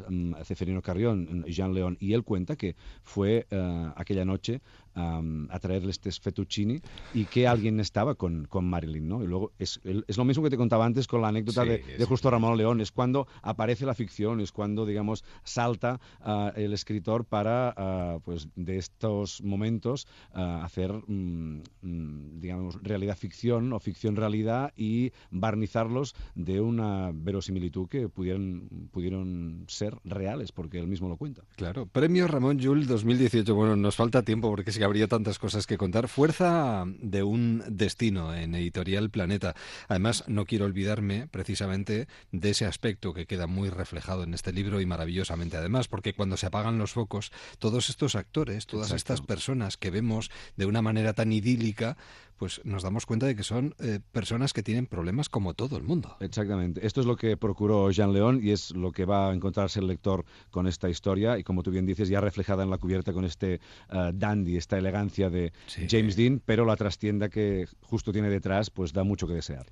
Speaker 21: Ceferino Carrión, Jean León. Y él cuenta que fue aquella noche a traerle este fettuccini y que alguien estaba con, con Marilyn, ¿no? Y luego es, es, lo mismo que te contaba antes con la anécdota de, de, Justo Ramón León, es cuando aparece la ficción, es cuando, digamos, salta uh, el escritor para, uh, pues, de estos momentos uh, hacer, mm, mm, digamos, realidad ficción o ficción realidad y barnizarlos de una verosimilitud que pudieran, pudieron ser reales, porque él mismo lo cuenta.
Speaker 7: Claro. Premio Ramón Llull 2018. Bueno, nos falta tiempo porque sí que habría tantas cosas que contar. Fuerza de un destino en Editorial Planeta. Además, no quiero olvidarme precisamente de ese aspecto que queda muy reflejado en este libro y maravillosamente además, porque cuando se apagan los focos, todos estos actores, todas estas personas que vemos de una manera tan idílica, pues nos damos cuenta de que son eh, personas que tienen problemas como todo el mundo.
Speaker 21: Exactamente. Esto es lo que procuró Jean León y es lo que va a encontrarse el lector con esta historia y como tú bien dices, ya reflejada en la cubierta con este uh, dandy, esta elegancia de James Dean, pero la trastienda que justo tiene detrás, pues da mucho que desear.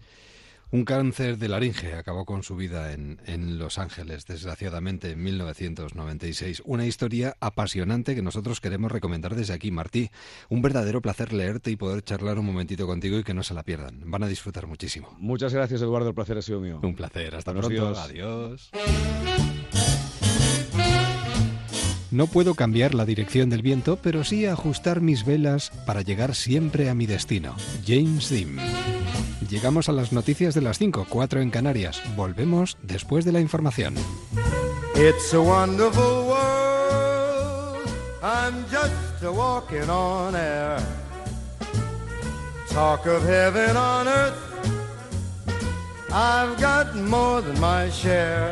Speaker 7: Un cáncer de laringe acabó con su vida en, en, Los Ángeles, desgraciadamente, en 1996. Una historia apasionante que nosotros queremos recomendar desde aquí, Martí. Un verdadero placer leerte y poder charlar un momentito contigo y que no se la pierdan. Van a disfrutar muchísimo.
Speaker 21: Muchas gracias, Eduardo. El placer ha sido mío.
Speaker 7: Un placer. Hasta pronto. Adiós. No puedo cambiar la dirección del viento, pero sí ajustar mis velas para llegar siempre a mi destino. James Dean. Llegamos a las noticias de las 5, 4 en Canarias. Volvemos después de la información.
Speaker 20: It's a wonderful world. I'm just a walking on air. Talk of heaven on earth. I've got more than my share.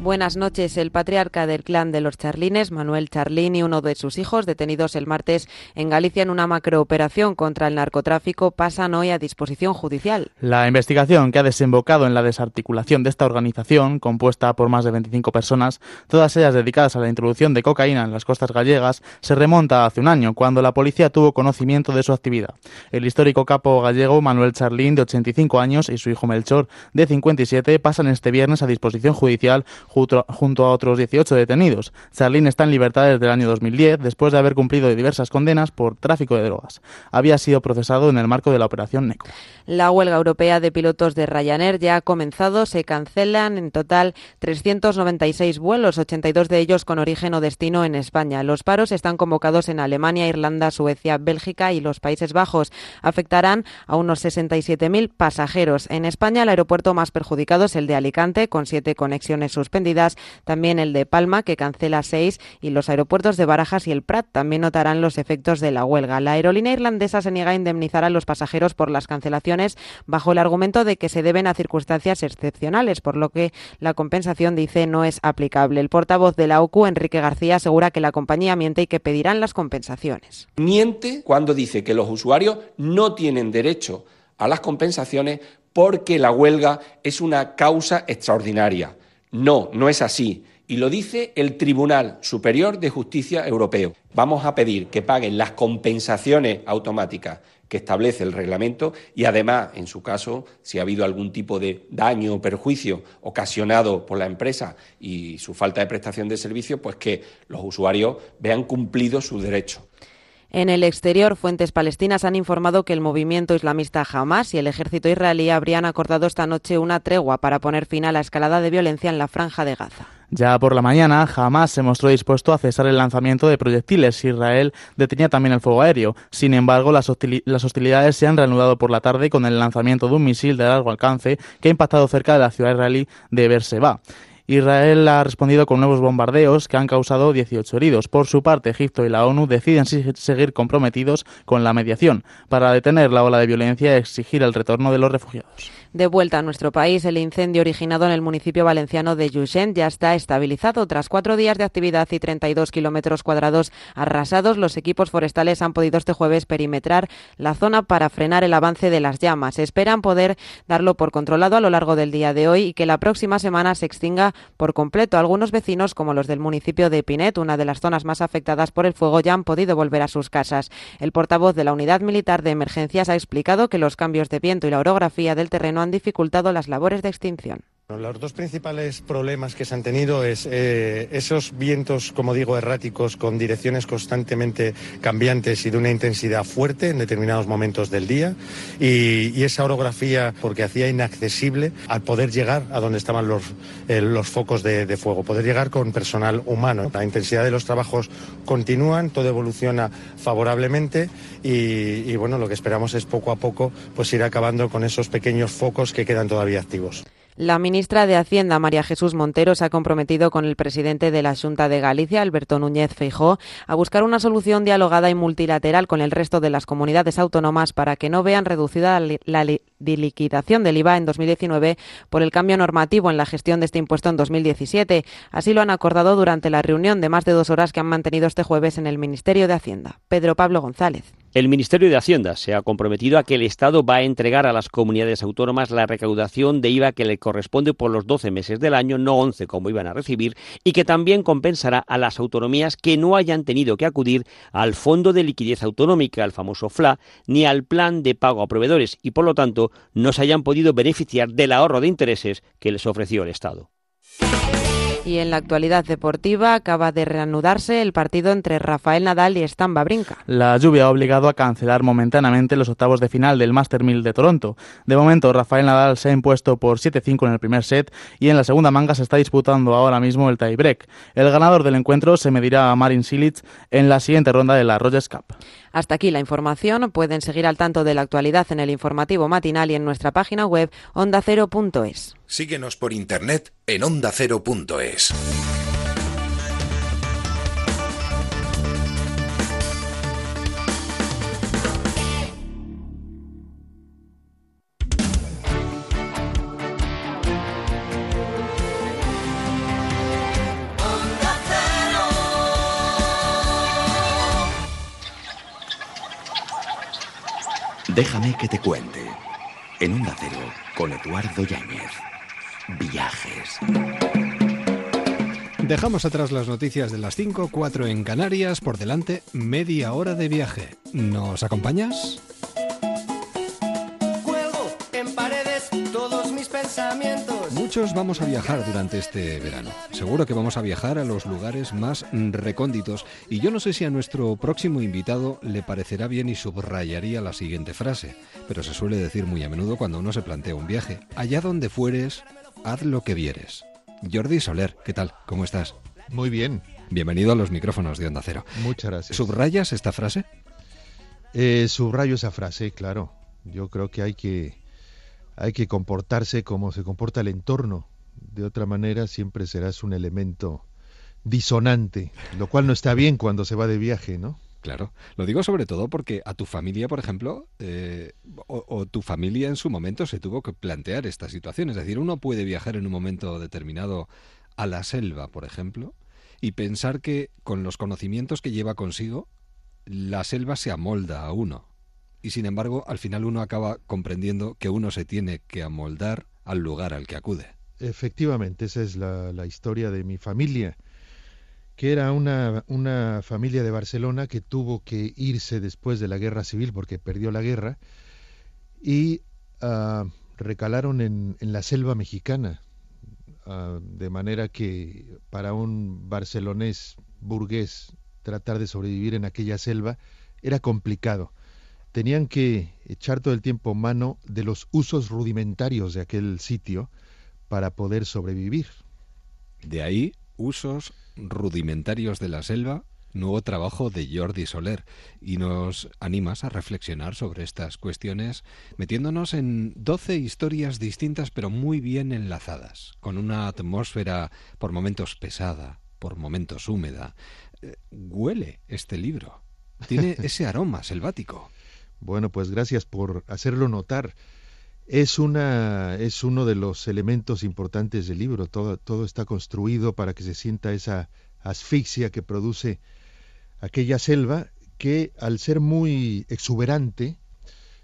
Speaker 1: Buenas noches. El patriarca del clan de los Charlines, Manuel Charlín, y uno de sus hijos, detenidos el martes en Galicia en una macrooperación contra el narcotráfico, pasan hoy a disposición judicial.
Speaker 22: La investigación que ha desembocado en la desarticulación de esta organización, compuesta por más de 25 personas, todas ellas dedicadas a la introducción de cocaína en las costas gallegas, se remonta hace un año, cuando la policía tuvo conocimiento de su actividad. El histórico capo gallego Manuel Charlín, de 85 años, y su hijo Melchor, de 57, pasan este viernes a disposición judicial junto a otros 18 detenidos. Charlín está en libertad desde el año 2010, después de haber cumplido diversas condenas por tráfico de drogas. Había sido procesado en el marco de la operación NECO.
Speaker 1: La huelga europea de pilotos de Ryanair ya ha comenzado. Se cancelan en total 396 vuelos, 82 de ellos con origen o destino en España. Los paros están convocados en Alemania, Irlanda, Suecia, Bélgica y los Países Bajos. Afectarán a unos 67.000 pasajeros. En España, el aeropuerto más perjudicado es el de Alicante, con siete conexiones suspendidas también el de Palma, que cancela seis, y los aeropuertos de Barajas y el Prat también notarán los efectos de la huelga. La aerolínea irlandesa se niega a indemnizar a los pasajeros por las cancelaciones bajo el argumento de que se deben a circunstancias excepcionales, por lo que la compensación, dice, no es aplicable. El portavoz de la OCU, Enrique García, asegura que la compañía miente y que pedirán las compensaciones.
Speaker 2: Miente cuando dice que los usuarios no tienen derecho a las compensaciones porque la huelga es una causa extraordinaria. No, no es así. Y lo dice el Tribunal Superior de Justicia Europeo. Vamos a pedir que paguen las compensaciones automáticas que establece el reglamento y además, en su caso, si ha habido algún tipo de daño o perjuicio ocasionado por la empresa y su falta de prestación de servicio, pues que los usuarios vean cumplido su derecho.
Speaker 1: En el exterior, fuentes palestinas han informado que el movimiento islamista Hamas y el ejército israelí habrían acordado esta noche una tregua para poner fin a la escalada de violencia en la franja de Gaza.
Speaker 22: Ya por la mañana, Hamas se mostró dispuesto a cesar el lanzamiento de proyectiles. Israel detenía también el fuego aéreo. Sin embargo, las, hostilidades se han reanudado por la tarde con el lanzamiento de un misil de largo alcance que ha impactado cerca de la ciudad israelí de Beersheba. Israel ha respondido con nuevos bombardeos que han causado 18 heridos. Por su parte, Egipto y la ONU deciden seguir comprometidos con la mediación para detener la ola de violencia y exigir el retorno de los refugiados.
Speaker 1: De vuelta a nuestro país, el incendio originado en el municipio valenciano de Yuxent ya está estabilizado. Tras cuatro días de actividad y 32 kilómetros cuadrados arrasados, los equipos forestales han podido este jueves perimetrar la zona para frenar el avance de las llamas. Esperan poder darlo por controlado a lo largo del día de hoy y que la próxima semana se extinga por completo. Algunos vecinos, como los del municipio de Pinet, una de las zonas más afectadas por el fuego, ya han podido volver a sus casas. El portavoz de la Unidad Militar de Emergencias ha explicado que los cambios de viento y la orografía del terreno han dificultado las labores de extinción.
Speaker 3: Los dos principales problemas que se han tenido es eh, esos vientos, como digo, erráticos con direcciones constantemente cambiantes y de una intensidad fuerte en determinados momentos del día y, esa orografía porque hacía inaccesible al poder llegar a donde estaban los, eh, los focos de, fuego, poder llegar con personal humano. La intensidad de los trabajos continúan, todo evoluciona favorablemente y, y bueno, lo que esperamos es poco a poco pues ir acabando con esos pequeños focos que quedan todavía activos.
Speaker 1: La ministra de Hacienda, María Jesús Montero, se ha comprometido con el presidente de la Junta de Galicia, Alberto Núñez Feijó, a buscar una solución dialogada y multilateral con el resto de las comunidades autónomas para que no vean reducida la liquidación del IVA en 2019 por el cambio normativo en la gestión de este impuesto en 2017. Así lo han acordado durante la reunión de más de dos horas que han mantenido este jueves en el Ministerio de Hacienda. Pedro Pablo González.
Speaker 23: El Ministerio de Hacienda se ha comprometido a que el Estado va a entregar a las comunidades autónomas la recaudación de IVA que le corresponde por los 12 meses del año, no 11 como iban a recibir, y que también compensará a las autonomías que no hayan tenido que acudir al Fondo de Liquidez Autonómica, al famoso FLA, ni al Plan de Pago a Proveedores, y por lo tanto no se hayan podido beneficiar del ahorro de intereses que les ofreció el Estado.
Speaker 1: Y en la actualidad deportiva acaba de reanudarse el partido entre Rafael Nadal y Stamba Brinca.
Speaker 22: La lluvia ha obligado a cancelar momentáneamente los octavos de final del Master 1000 de Toronto. De momento, Rafael Nadal se ha impuesto por 7-5 en el primer set y en la segunda manga se está disputando ahora mismo el tiebreak. El ganador del encuentro se medirá a Marin Cilic en la siguiente ronda de la Rogers Cup.
Speaker 1: Hasta aquí la información. Pueden seguir al tanto de la actualidad en el informativo matinal y en nuestra página web ondacero.es.
Speaker 6: Síguenos por internet en ondacero.es.
Speaker 13: Déjame que te cuente. En un Cero, con Eduardo Yáñez. Viajes.
Speaker 7: Dejamos atrás las noticias de las 5, 4 en Canarias, por delante media hora de viaje. ¿Nos acompañas?
Speaker 24: Cuelgo en paredes todos mis pensamientos.
Speaker 7: Muchos vamos a viajar durante este verano. Seguro que vamos a viajar a los lugares más recónditos y yo no sé si a nuestro próximo invitado le parecerá bien y subrayaría la siguiente frase, pero se suele decir muy a menudo cuando uno se plantea un viaje. Allá donde fueres, haz lo que vieres. Jordi Soler, ¿qué tal? ¿Cómo estás?
Speaker 25: Muy bien.
Speaker 7: Bienvenido a los micrófonos de Onda Cero.
Speaker 25: Muchas gracias.
Speaker 7: ¿Subrayas esta frase?
Speaker 25: Eh, subrayo esa frase, claro. Yo creo que hay que hay que comportarse como se comporta el entorno. De otra manera siempre serás un elemento disonante, lo cual no está bien cuando se va de viaje, ¿no?
Speaker 7: Claro, lo digo sobre todo porque a tu familia, por ejemplo, eh, o, tu familia en su momento se tuvo que plantear esta situación. Es decir, uno puede viajar en un momento determinado a la selva, por ejemplo, y pensar que con los conocimientos que lleva consigo, la selva se amolda a uno. Y sin embargo, al final uno acaba comprendiendo que uno se tiene que amoldar al lugar al que acude.
Speaker 25: Efectivamente, esa es la historia de mi familia que era una, familia de Barcelona que tuvo que irse después de la guerra civil porque perdió la guerra y ah, recalaron en, en, la selva mexicana, ah, de manera que para un barcelonés burgués tratar de sobrevivir en aquella selva era complicado. Tenían que echar todo el tiempo mano de los usos rudimentarios de aquel sitio para poder sobrevivir.
Speaker 7: De ahí usos rudimentarios de la selva, nuevo trabajo de Jordi Soler, y nos animas a reflexionar sobre estas cuestiones metiéndonos en doce historias distintas pero muy bien enlazadas, con una atmósfera por momentos pesada, por momentos húmeda. Eh, huele este libro, tiene ese aroma selvático.
Speaker 25: Bueno, pues gracias por hacerlo notar es una es uno de los elementos importantes del libro. Todo, todo está construido para que se sienta esa asfixia que produce aquella selva que al ser muy exuberante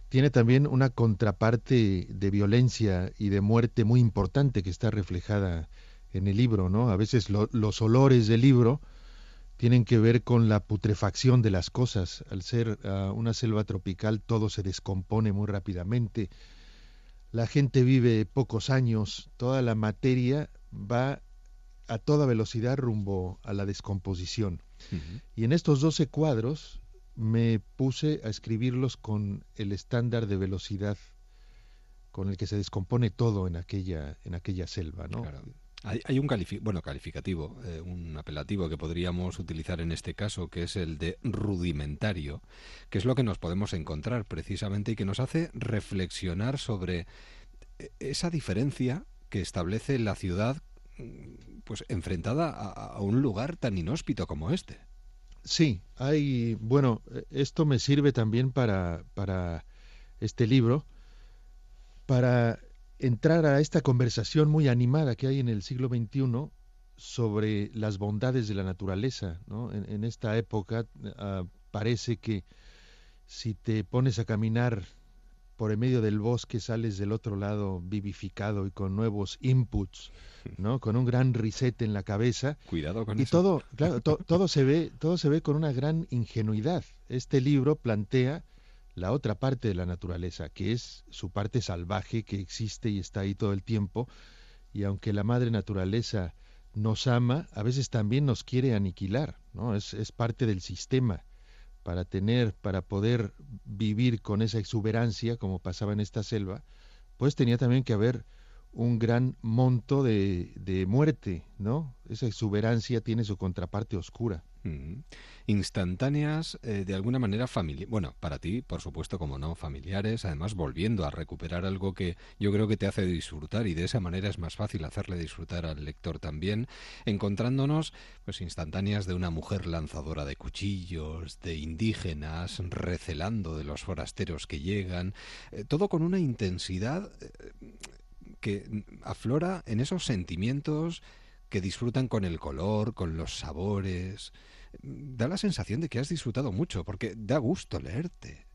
Speaker 25: tiene también una contraparte de violencia y de muerte muy importante que está reflejada en el libro, ¿no? A veces los olores del libro tienen que ver con la putrefacción de las cosas. Al ser ah, una selva tropical todo se descompone muy rápidamente, la gente vive pocos años, toda la materia va a toda velocidad rumbo a la descomposición. Y en estos 12 cuadros me puse a escribirlos con el estándar de velocidad con el que se descompone todo en aquella, en aquella selva, ¿no?
Speaker 7: Hay, un bueno, calificativo, eh, un apelativo que podríamos utilizar en este caso, que es el de rudimentario, que es lo que nos podemos encontrar precisamente y que nos hace reflexionar sobre eh, esa diferencia que establece la ciudad mm, pues enfrentada a, un lugar tan inhóspito como este.
Speaker 25: Sí, hay, bueno, esto me sirve también para, para este libro, para entrar a esta conversación muy animada que hay en el siglo XXI sobre las bondades de la naturaleza. ¿no? En, esta época ah, parece que si te pones a caminar por el medio del bosque sales del otro lado vivificado y con nuevos inputs, ¿no? Con un gran reset en la cabeza.
Speaker 7: Cuidado con
Speaker 25: y
Speaker 7: eso.
Speaker 25: todo, claro, todo se ve, todo se ve con una gran ingenuidad. Este libro plantea la otra parte de la naturaleza, que es su parte salvaje que existe y está ahí todo el tiempo, y aunque la madre naturaleza nos ama, a veces también nos quiere aniquilar, ¿no? Es, es parte del sistema para tener, para poder vivir con esa exuberancia, como pasaba en esta selva, pues tenía también que haber un gran monto de, de muerte, ¿no? Esa exuberancia tiene su contraparte oscura
Speaker 7: instantáneas, eh, de alguna manera familiares. Bueno, para ti, por supuesto, como no, familiares, además volviendo a recuperar algo que yo creo que te hace disfrutar y de esa manera es más fácil hacerle disfrutar al lector también, encontrándonos pues instantáneas de una mujer lanzadora de cuchillos, de indígenas recelando de los forasteros que llegan, eh, todo con una intensidad eh, que aflora en esos sentimientos que disfrutan con el color, con los sabores, da la sensación de que has disfrutado mucho, porque da gusto leerte.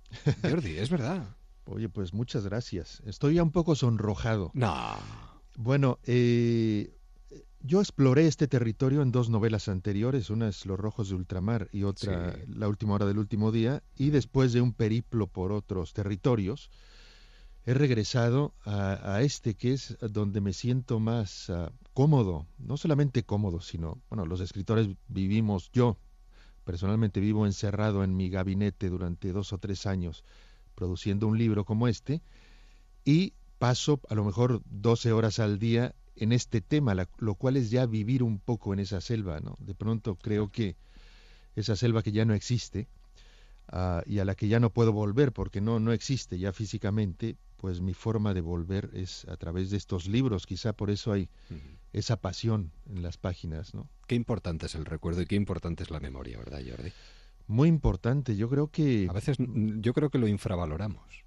Speaker 7: Jordi, es verdad.
Speaker 25: Oye, pues muchas gracias. Estoy ya un poco sonrojado.
Speaker 7: No.
Speaker 25: Bueno, eh, yo exploré este territorio en dos novelas anteriores, una es Los Rojos de Ultramar y otra La Última Hora del Último Día, y después de un periplo por otros territorios, he regresado a, este que es donde me siento más ah, cómodo, no solamente cómodo, sino, bueno, los escritores vivimos, yo Personalmente vivo encerrado en mi gabinete durante dos o tres años produciendo un libro como este y paso a lo mejor 12 horas al día en este tema, lo cual es ya vivir un poco en esa selva, ¿no? De pronto creo que esa selva que ya no existe ah, y a la que ya no puedo volver porque no, no existe ya físicamente, pues mi forma de volver es a través de estos libros, quizá por eso hay esa pasión en las páginas, ¿no?
Speaker 7: Qué importante es el recuerdo y qué importante es la memoria, ¿verdad, Jordi?
Speaker 25: Muy importante, yo creo que...
Speaker 7: A veces yo creo que lo infravaloramos.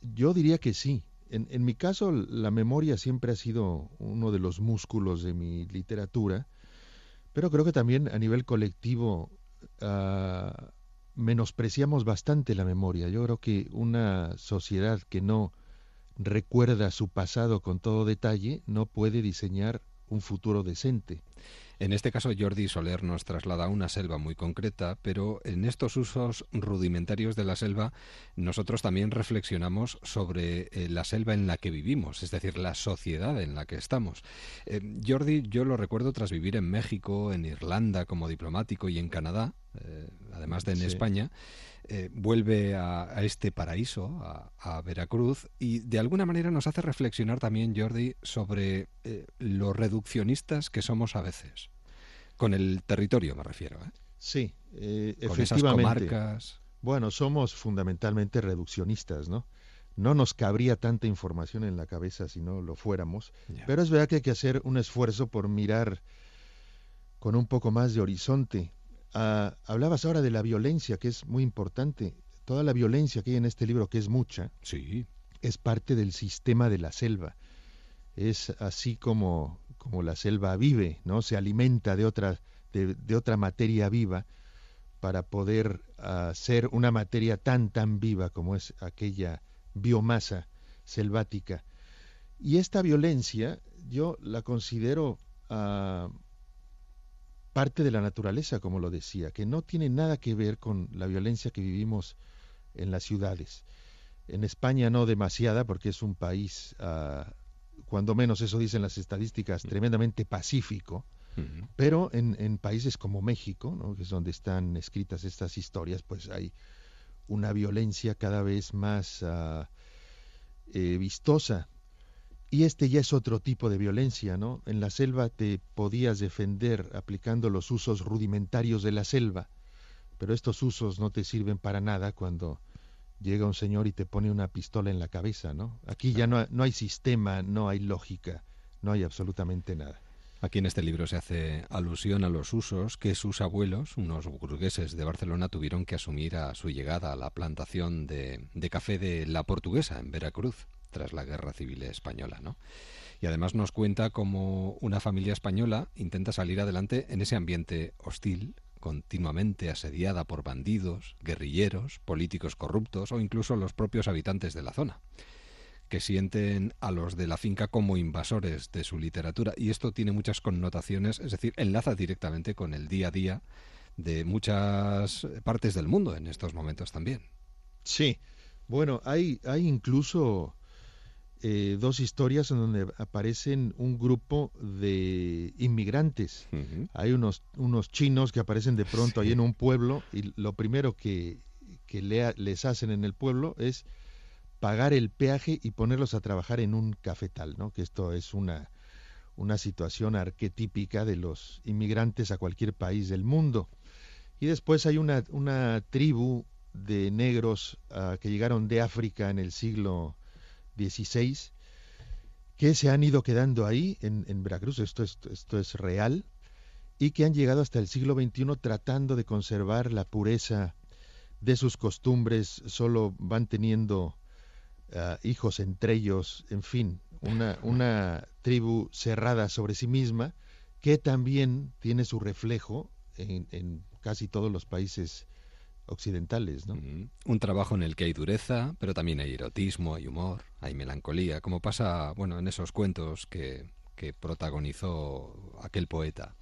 Speaker 25: Yo diría que sí. En, en mi caso, la memoria siempre ha sido uno de los músculos de mi literatura, pero creo que también a nivel colectivo ah, menospreciamos bastante la memoria. Yo creo que una sociedad que no recuerda su pasado con todo detalle, no puede diseñar un futuro decente.
Speaker 7: En este caso, Jordi Soler nos traslada a una selva muy concreta, pero en estos usos rudimentarios de la selva, nosotros también reflexionamos sobre eh, la selva en la que vivimos, es decir, la sociedad en la que estamos. Eh, Jordi, yo lo recuerdo tras vivir en México, en Irlanda como diplomático y en Canadá, eh, además de en España, vuelve a, este paraíso, a, Veracruz, y de alguna manera nos hace reflexionar también, Jordi, sobre lo reduccionistas que somos a veces. Con el territorio me refiero. ¿eh?
Speaker 25: Sí, eh, efectivamente. Bueno, somos fundamentalmente reduccionistas, ¿no? No nos cabría tanta información en la cabeza si no lo fuéramos, pero es verdad que hay que hacer un esfuerzo por mirar con un poco más de horizonte. Ah, hablabas ahora de la violencia, que es muy importante. Toda la violencia que hay en este libro, que es mucha,
Speaker 7: sí.
Speaker 25: es parte del sistema de la selva. Es así como como la selva vive, ¿no? Se alimenta de otra, de, otra materia viva para poder hacer una materia tan, tan viva como es aquella biomasa selvática. Y esta violencia yo la considero ah, parte de la naturaleza, como lo decía, que no tiene nada que ver con la violencia que vivimos en las ciudades. En España no demasiada, porque es un país, ah, cuando menos eso dicen las estadísticas, tremendamente pacífico. Pero en, países como México, ¿no? que es donde están escritas estas historias, pues hay una violencia cada vez más ah, eh, vistosa. Y este ya es otro tipo de violencia, ¿no? En la selva te podías defender aplicando los usos rudimentarios de la selva, pero estos usos no te sirven para nada cuando llega un señor y te pone una pistola en la cabeza, ¿no? Aquí ya no, no hay sistema, no hay lógica, no hay absolutamente nada.
Speaker 7: Aquí en este libro se hace alusión a los usos que sus abuelos, unos burgueses de Barcelona, tuvieron que asumir a su llegada a la plantación de, de café de La Portuguesa, en Veracruz, tras la Guerra Civil Española, ¿no? Y además nos cuenta cómo una familia española intenta salir adelante en ese ambiente hostil, continuamente asediada por bandidos, guerrilleros, políticos corruptos o incluso los propios habitantes de la zona que sienten a los de la finca como invasores de su literatura. Y esto tiene muchas connotaciones, es decir, enlaza directamente con el día a día de muchas partes del mundo en estos momentos también.
Speaker 25: Sí, bueno, hay, hay incluso eh, dos historias en donde aparecen un grupo de inmigrantes. Hay unos, unos chinos que aparecen de pronto ahí en un pueblo y lo primero que, que les hacen en el pueblo es pagar el peaje y ponerlos a trabajar en un cafetal, ¿no? Que esto es una, una situación arquetípica de los inmigrantes a cualquier país del mundo. Y después hay una, una tribu de negros ah, que llegaron de África en el siglo XVI que se han ido quedando ahí en, Veracruz, esto es, real, y que han llegado hasta el siglo XXI tratando de conservar la pureza de sus costumbres, solo van teniendo Ah, hijos entre ellos, en fin, una, tribu cerrada sobre sí misma que también tiene su reflejo en casi todos los países occidentales, ¿no?
Speaker 7: Un trabajo en el que hay dureza, pero también hay erotismo, hay humor, hay melancolía, como pasa, bueno, en esos cuentos que, que protagonizó aquel poeta.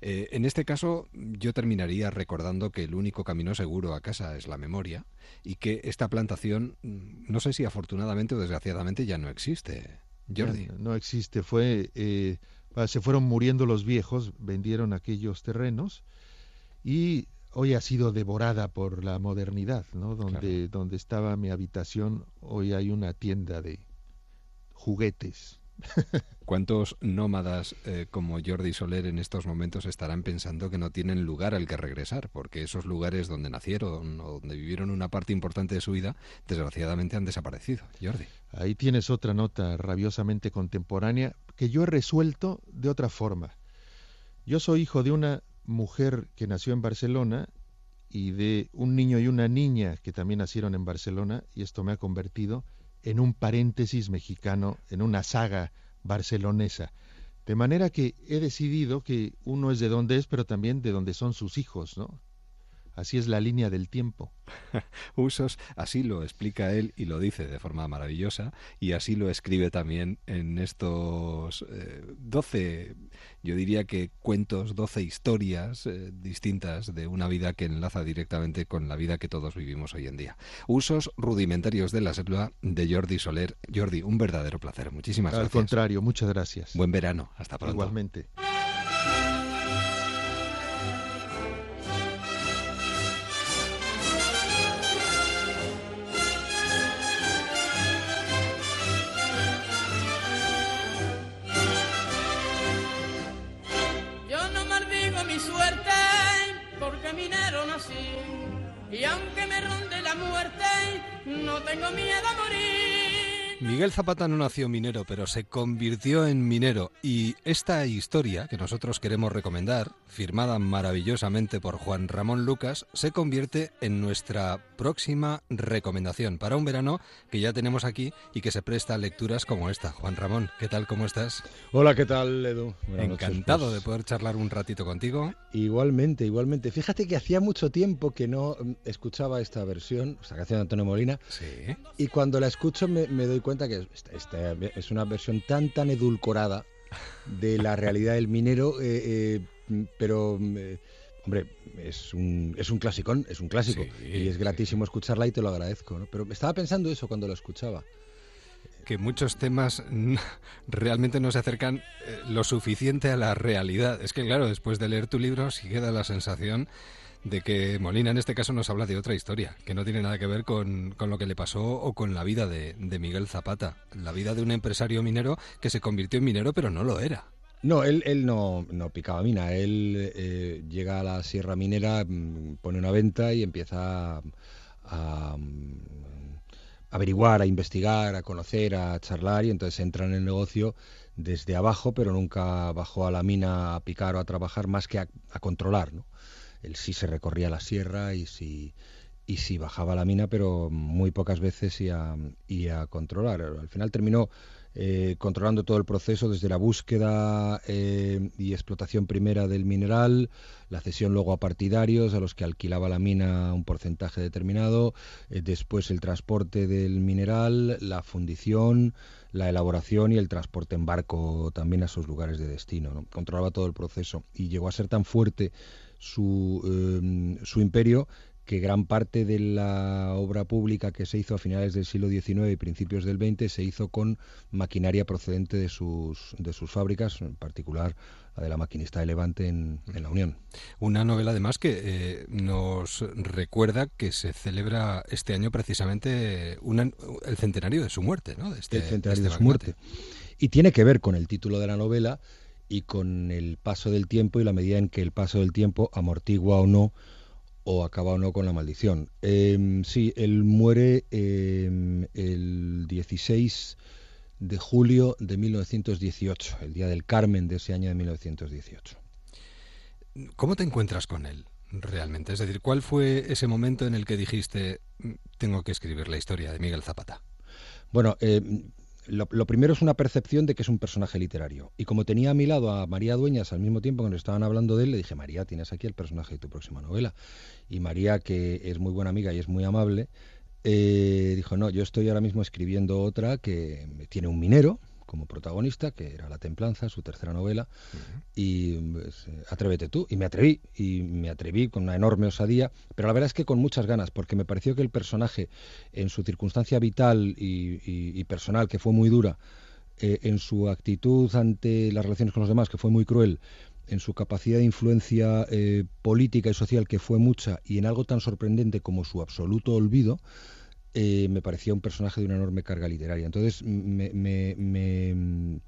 Speaker 7: Eh, en este caso, yo terminaría recordando que el único camino seguro a casa es la memoria y que esta plantación, mm, no sé si afortunadamente o desgraciadamente, ya no existe. Jordi.
Speaker 25: No, existe, fue. Eh, se fueron muriendo los viejos, vendieron aquellos terrenos y hoy ha sido devorada por la modernidad, ¿no? Donde, donde estaba mi habitación, hoy hay una tienda de juguetes.
Speaker 7: ¿Cuántos nómadas eh, como Jordi Soler en estos momentos estarán pensando que no tienen lugar al que regresar? Porque esos lugares donde nacieron o donde vivieron una parte importante de su vida, desgraciadamente han desaparecido. Jordi.
Speaker 25: Ahí tienes otra nota rabiosamente contemporánea que yo he resuelto de otra forma. Yo soy hijo de una mujer que nació en Barcelona y de un niño y una niña que también nacieron en Barcelona y esto me ha convertido en un paréntesis mexicano, en una saga barcelonesa. De manera que he decidido que uno es de donde es, pero también de donde son sus hijos, ¿no? Así es la línea del tiempo.
Speaker 7: Usos, así lo explica él y lo dice de forma maravillosa y así lo escribe también en estos eh, doce, 12, yo diría que cuentos, 12 historias eh, distintas de una vida que enlaza directamente con la vida que todos vivimos hoy en día. Usos rudimentarios de la selva de Jordi Soler. Jordi, un verdadero placer. Muchísimas gracias.
Speaker 25: Al contrario, muchas gracias.
Speaker 7: Buen verano. Hasta pronto.
Speaker 25: Igualmente.
Speaker 7: Miguel Zapata no nació minero, pero se convirtió en minero. Y esta historia que nosotros queremos recomendar, firmada maravillosamente por Juan Ramón Lucas, se convierte en nuestra próxima recomendación para un verano que ya tenemos aquí y que se presta a lecturas como esta. Juan Ramón, ¿qué tal? ¿Cómo estás?
Speaker 26: Hola, ¿qué tal, Edu?
Speaker 7: Encantado pues. de poder charlar un ratito contigo.
Speaker 26: Igualmente, igualmente. Fíjate que hacía mucho tiempo que no mm, escuchaba esta versión, esta canción de Antonio Molina.
Speaker 7: Sí.
Speaker 26: Y cuando la escucho me, me doy cuenta que esta, es una versión tan tan edulcorada de la realidad del minero, eh, eh, pero eh, Hombre, es un, es un clasicón, es un clásico. y es gratísimo escucharla y te lo agradezco. ¿no? Pero estaba pensando eso cuando lo escuchaba.
Speaker 7: que muchos temas realmente no se acercan lo suficiente a la realidad. Es que, claro, después de leer tu libro, sí queda la sensación de que Molina en este caso nos habla de otra historia, que no tiene nada que ver con, con lo que le pasó o con la vida de, Miguel Zapata. La vida de un empresario minero que se convirtió en minero, pero no lo era.
Speaker 26: No, él, él no, no picaba mina. Él eh, llega a la Sierra Minera, mm, pone una venta y empieza a, a, mm, averiguar, a investigar, a conocer, a charlar y entonces entra en el negocio desde abajo, pero nunca bajó a la mina a picar o a trabajar más que a, a controlar, ¿no? Él sí se recorría la sierra y sí, y sí bajaba la mina, pero muy pocas veces y a, a controlar. Al final terminó eh, controlando todo el proceso desde la búsqueda eh, y explotación primera del mineral, la cesión luego a partidarios a los que alquilaba la mina un porcentaje determinado, eh, después el transporte del mineral, la fundición, la elaboración y el transporte en barco también a sus lugares de destino. ¿no? Controlaba todo el proceso y llegó a ser tan fuerte su, eh, su imperio que gran parte de la obra pública que se hizo a finales del siglo XIX y principios del XX se hizo con maquinaria procedente de sus, de sus fábricas, en particular la de la maquinista de Levante en, en la Unión.
Speaker 7: Una novela además que eh, nos recuerda que se celebra este año precisamente una- el centenario de su muerte, ¿no? De este-
Speaker 26: el centenario de
Speaker 7: este
Speaker 26: su muerte. Y tiene que ver con el título de la novela y con el paso del tiempo y la medida en que el paso del tiempo amortigua o no o acaba o no con la maldición. Eh, sí, él muere eh, el 16 de julio de 1918, el día del Carmen de ese año de 1918.
Speaker 7: ¿Cómo te encuentras con él realmente? Es decir, ¿cuál fue ese momento en el que dijiste, "Mm, tengo que escribir la historia de Miguel Zapata?
Speaker 26: Bueno, eh, lo, primero es una percepción de que es un personaje literario. Y como tenía a mi lado a María Dueñas al mismo tiempo que nos estaban hablando de él, le dije, María, tienes aquí el personaje de tu próxima novela. Y María, que es muy buena amiga y es muy amable, eh, dijo, no, yo estoy ahora mismo escribiendo otra que tiene un minero como protagonista, que era La Templanza, su tercera novela, y pues, eh, atrévete tú. Y me atreví, y me atreví con una enorme osadía, pero la verdad es que con muchas ganas, porque me pareció que el personaje, en su circunstancia vital y, y- y personal, que fue muy dura, eh, en su actitud ante las relaciones con los demás, que fue muy cruel, en su capacidad de influencia eh, política y social, que fue mucha, y en algo tan sorprendente como su absoluto olvido, eh, me parecía un personaje de una enorme carga literaria. Entonces me, me- me-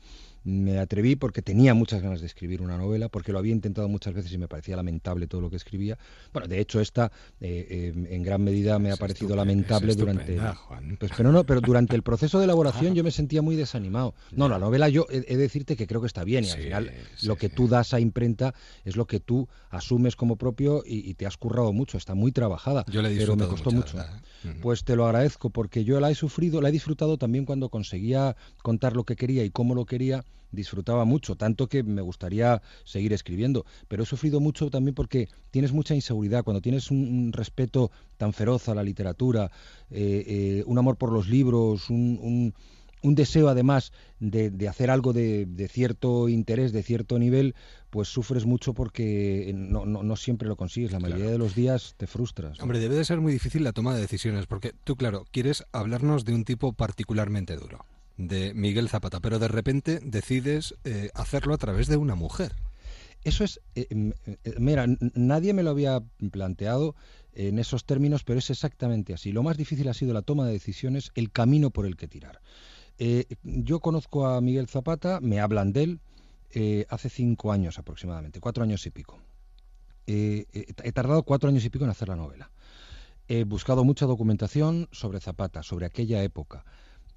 Speaker 26: me atreví porque tenía muchas ganas de escribir una novela, porque lo había intentado muchas veces y me parecía lamentable todo lo que escribía. Bueno, de hecho esta eh, eh, en gran medida me ha parecido lamentable durante...
Speaker 7: Juan.
Speaker 26: Pues, pero no, pero durante el proceso de elaboración yo me sentía muy desanimado. No, la novela yo he, de decirte que creo que está bien y al final
Speaker 7: sí,
Speaker 26: lo que tú das a imprenta es lo que tú asumes como propio y, y te has currado mucho, está muy trabajada.
Speaker 7: Yo la he
Speaker 26: pero me costó
Speaker 7: mucho, verdad, ¿eh?
Speaker 26: Pues te lo agradezco porque yo la he sufrido, la he disfrutado también cuando conseguía contar lo que quería y cómo lo quería, disfrutaba mucho, tanto que me gustaría seguir escribiendo, pero he sufrido mucho también porque tienes mucha inseguridad, cuando tienes un, un respeto tan feroz a la literatura, eh, eh, un amor por los libros, un, un- un deseo además de, de hacer algo de, de cierto interés, de cierto nivel, pues sufres mucho porque no, no- no siempre lo consigues, la mayoría de los días te frustras. ¿no?
Speaker 7: Hombre, debe de ser muy difícil la toma de decisiones, porque tú, claro, quieres hablarnos de un tipo particularmente duro, de Miguel Zapata, pero de repente decides eh, hacerlo a través de una mujer.
Speaker 26: Eso es, eh, m- eh, mira, nadie me lo había planteado en esos términos, pero es exactamente así. Lo más difícil ha sido la toma de decisiones, el camino por el que tirar. Yo conozco a Miguel Zapata, me hablan de él hace cinco años aproximadamente, cuatro años y pico. He tardado cuatro años y pico en hacer la novela. He buscado mucha documentación sobre Zapata, sobre aquella época.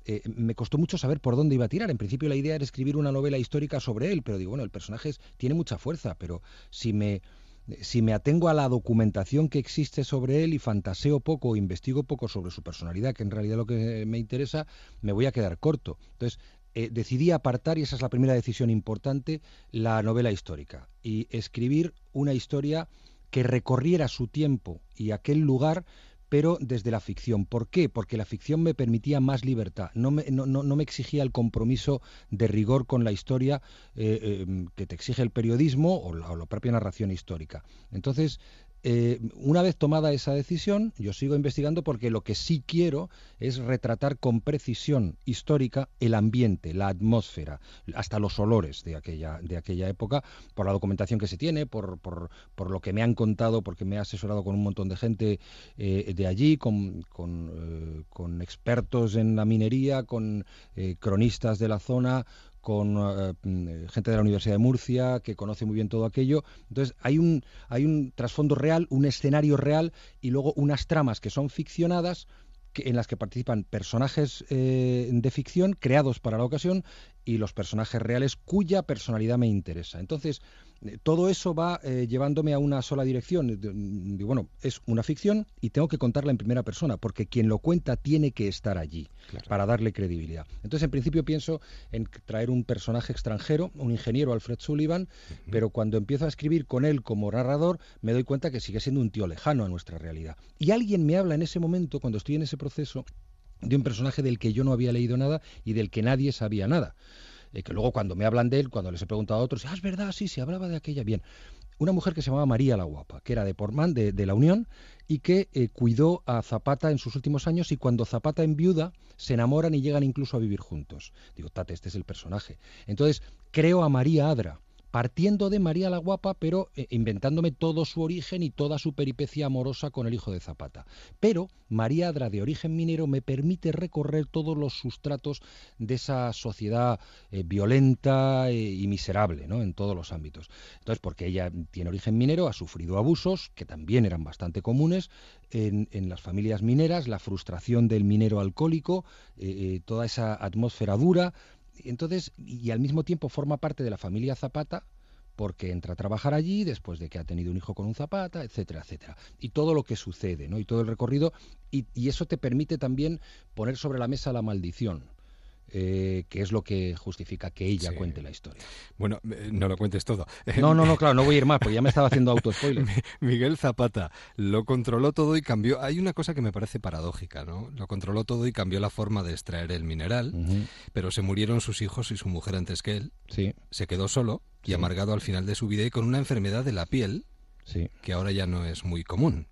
Speaker 26: Eh, me costó mucho saber por dónde iba a tirar. En principio la idea era escribir una novela histórica sobre él, pero digo, bueno, el personaje tiene mucha fuerza, pero si me, si me atengo a la documentación que existe sobre él y fantaseo poco investigo poco sobre su personalidad, que en realidad lo que me interesa, me voy a quedar corto. Entonces, eh, decidí apartar, y esa es la primera decisión importante, la novela histórica y escribir una historia que recorriera su tiempo y aquel lugar, pero desde la ficción. ¿Por qué? Porque la ficción me permitía más libertad, no me, exigía el compromiso de rigor con la historia eh, eh, que te exige el periodismo o la, o la propia narración histórica. Entonces, eh, una vez tomada esa decisión, yo sigo investigando porque lo que sí quiero es retratar con precisión histórica el ambiente, la atmósfera, hasta los olores de aquella, de aquella época, por la documentación que se tiene, por, por, por lo que me han contado, porque me he asesorado con un montón de gente eh, de allí, con, con, eh, con, expertos en la minería, con cronistas de la zona, con uh, gente de la Universidad de Murcia que conoce muy bien todo aquello. Entonces hay un, hay un trasfondo real, un escenario real y luego unas tramas que son ficcionadas en las que participan personajes eh, de ficción creados para la ocasión y los personajes reales cuya personalidad me interesa. Entonces, eh, todo eso va eh, llevándome a una sola dirección. Digo, bueno, es una ficción y tengo que contarla en primera persona, porque quien lo cuenta tiene que estar allí claro. para darle credibilidad. Entonces, en principio pienso en traer un personaje extranjero, un ingeniero, Alfred Sullivan, uh -huh. pero cuando empiezo a escribir con él como narrador, me doy cuenta que sigue siendo un tío lejano a nuestra realidad. Y alguien me habla en ese momento, cuando estoy en ese proceso, de un personaje del que yo no había leído nada y del que nadie sabía nada eh, que luego cuando me hablan de él, cuando les he preguntado a otros, ah, es verdad, sí, se hablaba de aquella. Bien, una mujer que se llamaba María la Guapa, que era de Portman, de, de la Unión, y que eh, cuidó a Zapata en sus últimos años y cuando Zapata enviuda, se enamoran y llegan incluso a vivir juntos. Digo, tate, este es el personaje. Entonces, creo a María Adra, partiendo de María la Guapa, pero eh, inventándome todo su origen y toda su peripecia amorosa con el hijo de Zapata. Pero María Adra, de origen minero, me permite recorrer todos los sustratos de esa sociedad eh, violenta eh, y miserable, ¿no? En todos los ámbitos. Entonces, porque ella tiene origen minero, ha sufrido abusos, que también eran bastante comunes en, las familias mineras, la frustración del minero alcohólico, toda esa atmósfera dura, entonces, y al mismo tiempo forma parte de la familia Zapata, porque entra a trabajar allí después de que ha tenido un hijo con un Zapata, etcétera, etcétera. Y todo lo que sucede, ¿no? Y todo el recorrido, y, y eso te permite también poner sobre la mesa la maldición. Eh, que es lo que justifica que ella sí. cuente la historia.
Speaker 7: Bueno, eh, no lo cuentes todo.
Speaker 26: No, no, no, claro, no voy a ir más, porque ya me estaba haciendo auto-spoiler.
Speaker 7: Miguel Zapata lo controló todo y cambió. Hay una cosa que me parece paradójica, ¿no? Lo controló todo y cambió la forma de extraer el mineral, uh -huh. pero se murieron sus hijos y su mujer antes que él.
Speaker 26: Sí.
Speaker 7: Se quedó solo y sí. amargado al final de su vida y con una enfermedad de la piel
Speaker 26: sí.
Speaker 7: que ahora ya no es muy común.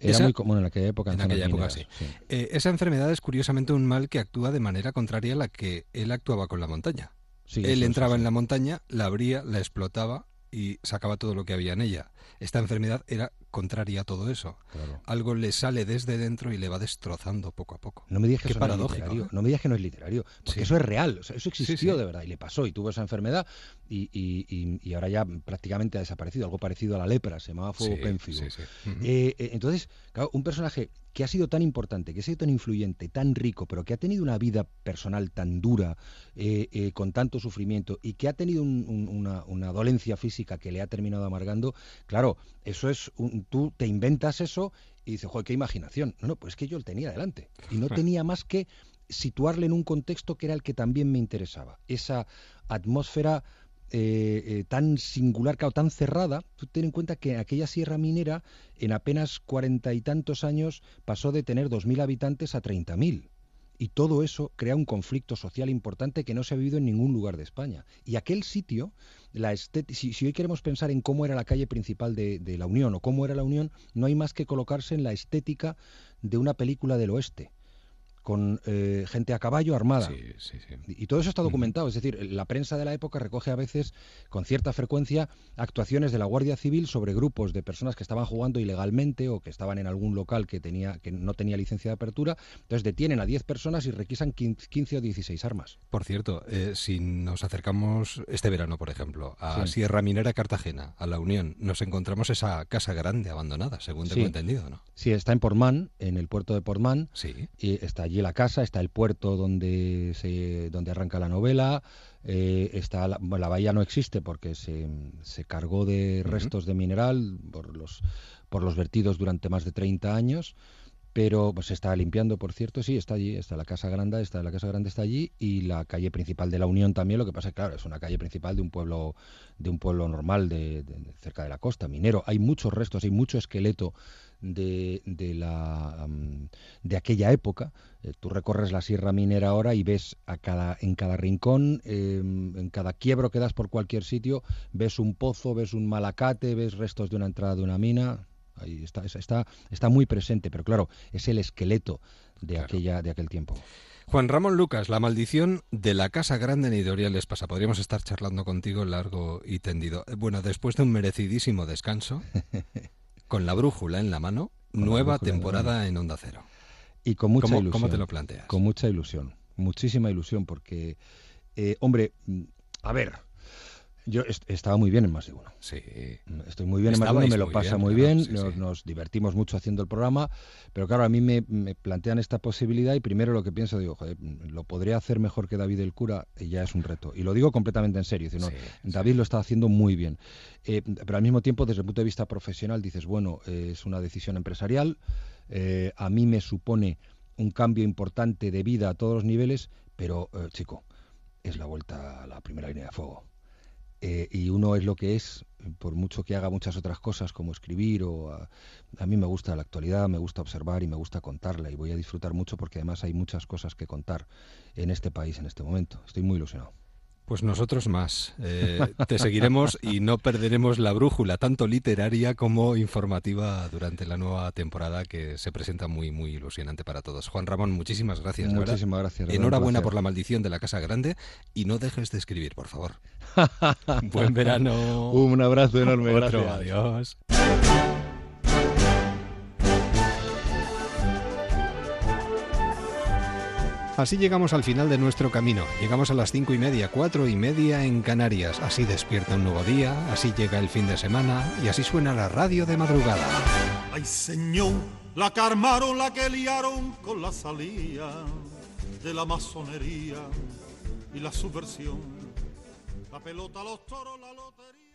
Speaker 26: Era esa, muy común en aquella época.
Speaker 7: En, en aquella época, sí. sí. Eh, esa enfermedad es curiosamente un mal que actúa de manera contraria a la que él actuaba con la montaña.
Speaker 26: Sí,
Speaker 7: él entraba en la montaña, la abría, la explotaba y sacaba todo lo que había en ella. Esta enfermedad era contraria a todo eso.
Speaker 26: Claro.
Speaker 7: Algo le sale desde dentro y le va destrozando poco a poco.
Speaker 26: No me digas que Qué eso paradójico, no es literario. ¿eh? No me digas que no es literario, porque sí. eso es real. O sea, eso existió sí, sí. de verdad y le pasó y tuvo esa enfermedad y, y, y, ahora ya prácticamente ha desaparecido. Algo parecido a la lepra, se llamaba fuego pénfigo. Uh -huh. eh, eh, entonces, claro, un personaje que ha sido tan importante, que ha sido tan influyente, tan rico, pero que ha tenido una vida personal tan dura, eh, con tanto sufrimiento, y que ha tenido un, un, una, una, dolencia física que le ha terminado amargando, claro, eso es, un, tú te inventas eso y dices, joder, qué imaginación. No, no, pues es que yo lo tenía delante. Y no tenía más que situarle en un contexto que era el que también me interesaba. Esa atmósfera eh, eh, tan singular, claro, tan cerrada, tú ten en cuenta que aquella sierra minera en apenas cuarenta y tantos años pasó de tener 2.000 habitantes a 30.000. Y todo eso crea un conflicto social importante que no se ha vivido en ningún lugar de España. Y aquel sitio, la si, si, hoy queremos pensar en cómo era la calle principal de, de la Unión o cómo era la Unión, no hay más que colocarse en la estética de una película del oeste con eh, gente a caballo armada.
Speaker 7: Sí, sí, sí.
Speaker 26: Y todo eso está documentado. Es decir, la prensa de la época recoge a veces, con cierta frecuencia, actuaciones de la Guardia Civil sobre grupos de personas que estaban jugando ilegalmente o que estaban en algún local que, tenía, que no tenía licencia de apertura. Entonces detienen a 10 personas y requisan 15 o 16 armas.
Speaker 7: Por cierto, eh, si nos acercamos este verano, por ejemplo, a. Sierra Minera Cartagena, a la Unión, nos encontramos esa casa grande abandonada, según tengo entendido, ¿no?
Speaker 26: Sí, está en Portmán, en el puerto de Portmán.
Speaker 7: Sí.
Speaker 26: Y está allí la casa, está el puerto donde se donde arranca la novela, eh, está la, bahía no existe porque se, se cargó de restos uh -huh. de mineral por los por los vertidos durante más de 30 años pero pues se está limpiando, por cierto, sí, está allí, está la Casa Grande, está la Casa Grande está allí y la calle principal de la Unión también, lo que pasa es que claro, es una calle principal de un pueblo de un pueblo normal de, de- de cerca de la costa, minero. Hay muchos restos, hay mucho esqueleto de, de la de aquella época. Eh, tú recorres la Sierra Minera ahora y ves a cada en cada rincón, eh, en cada quiebro que das por cualquier sitio, ves un pozo, ves un malacate, ves restos de una entrada de una mina. Ahí está, está, está, muy presente, pero claro, es el esqueleto de aquella de aquel tiempo.
Speaker 7: Juan Ramón Lucas, la maldición de la Casa Grande en Editoriales pasa. Podríamos estar charlando contigo largo y tendido. Eh, Bueno, después de un merecidísimo descanso, con la brújula en la mano,
Speaker 26: Con
Speaker 7: nueva
Speaker 26: la
Speaker 7: temporada en Onda Cero.
Speaker 26: Y con mucha
Speaker 7: ¿Cómo-
Speaker 26: ilusión.
Speaker 7: cómo te lo planteas?
Speaker 26: Con mucha ilusión, muchísima ilusión, porque, eh, hombre, mm, a ver, yo est- estaba muy bien en más de uno.
Speaker 7: Sí.
Speaker 26: Estoy muy bien en más de uno, me lo
Speaker 7: muy
Speaker 26: pasa
Speaker 7: bien,
Speaker 26: muy
Speaker 7: claro,
Speaker 26: bien,
Speaker 7: sí,
Speaker 26: nos,
Speaker 7: sí.
Speaker 26: nos divertimos mucho haciendo el programa, pero claro, a mí me, me plantean esta posibilidad y primero lo que pienso, digo, joder, lo podría hacer mejor que David el cura y ya es un reto. Y lo digo completamente en serio, es decir, no, David lo está haciendo muy bien. Eh, pero al mismo tiempo, desde el punto de vista profesional, dices, bueno, eh, es una decisión empresarial, eh, a mí me supone un cambio importante de vida a todos los niveles, pero, eh, chico, es la vuelta a la primera línea de fuego. Eh, y uno es lo que es, por mucho que haga muchas otras cosas como escribir o a, a mí me gusta la actualidad, me gusta observar y me gusta contarla y voy a disfrutar mucho porque además hay muchas cosas que contar en este país en este momento. Estoy muy ilusionado.
Speaker 7: Pues nosotros más. Eh, te seguiremos y no perderemos la brújula, tanto literaria como informativa, durante la nueva temporada que se presenta muy, muy ilusionante para todos. Juan Ramón, muchísimas gracias.
Speaker 26: Muchísimas gracias,
Speaker 7: Enhorabuena por la maldición de la Casa Grande y no dejes de escribir, por favor. Buen verano.
Speaker 26: Un abrazo enorme,
Speaker 7: Otro, adiós. Así llegamos al final de nuestro camino. Llegamos a las cinco y media, cuatro y media en Canarias. Así despierta un nuevo día, así llega el fin de semana y así suena la radio de madrugada.
Speaker 27: Ay, señor, la que la que liaron con la salida de la masonería y la subversión. La pelota, los toros, la lotería.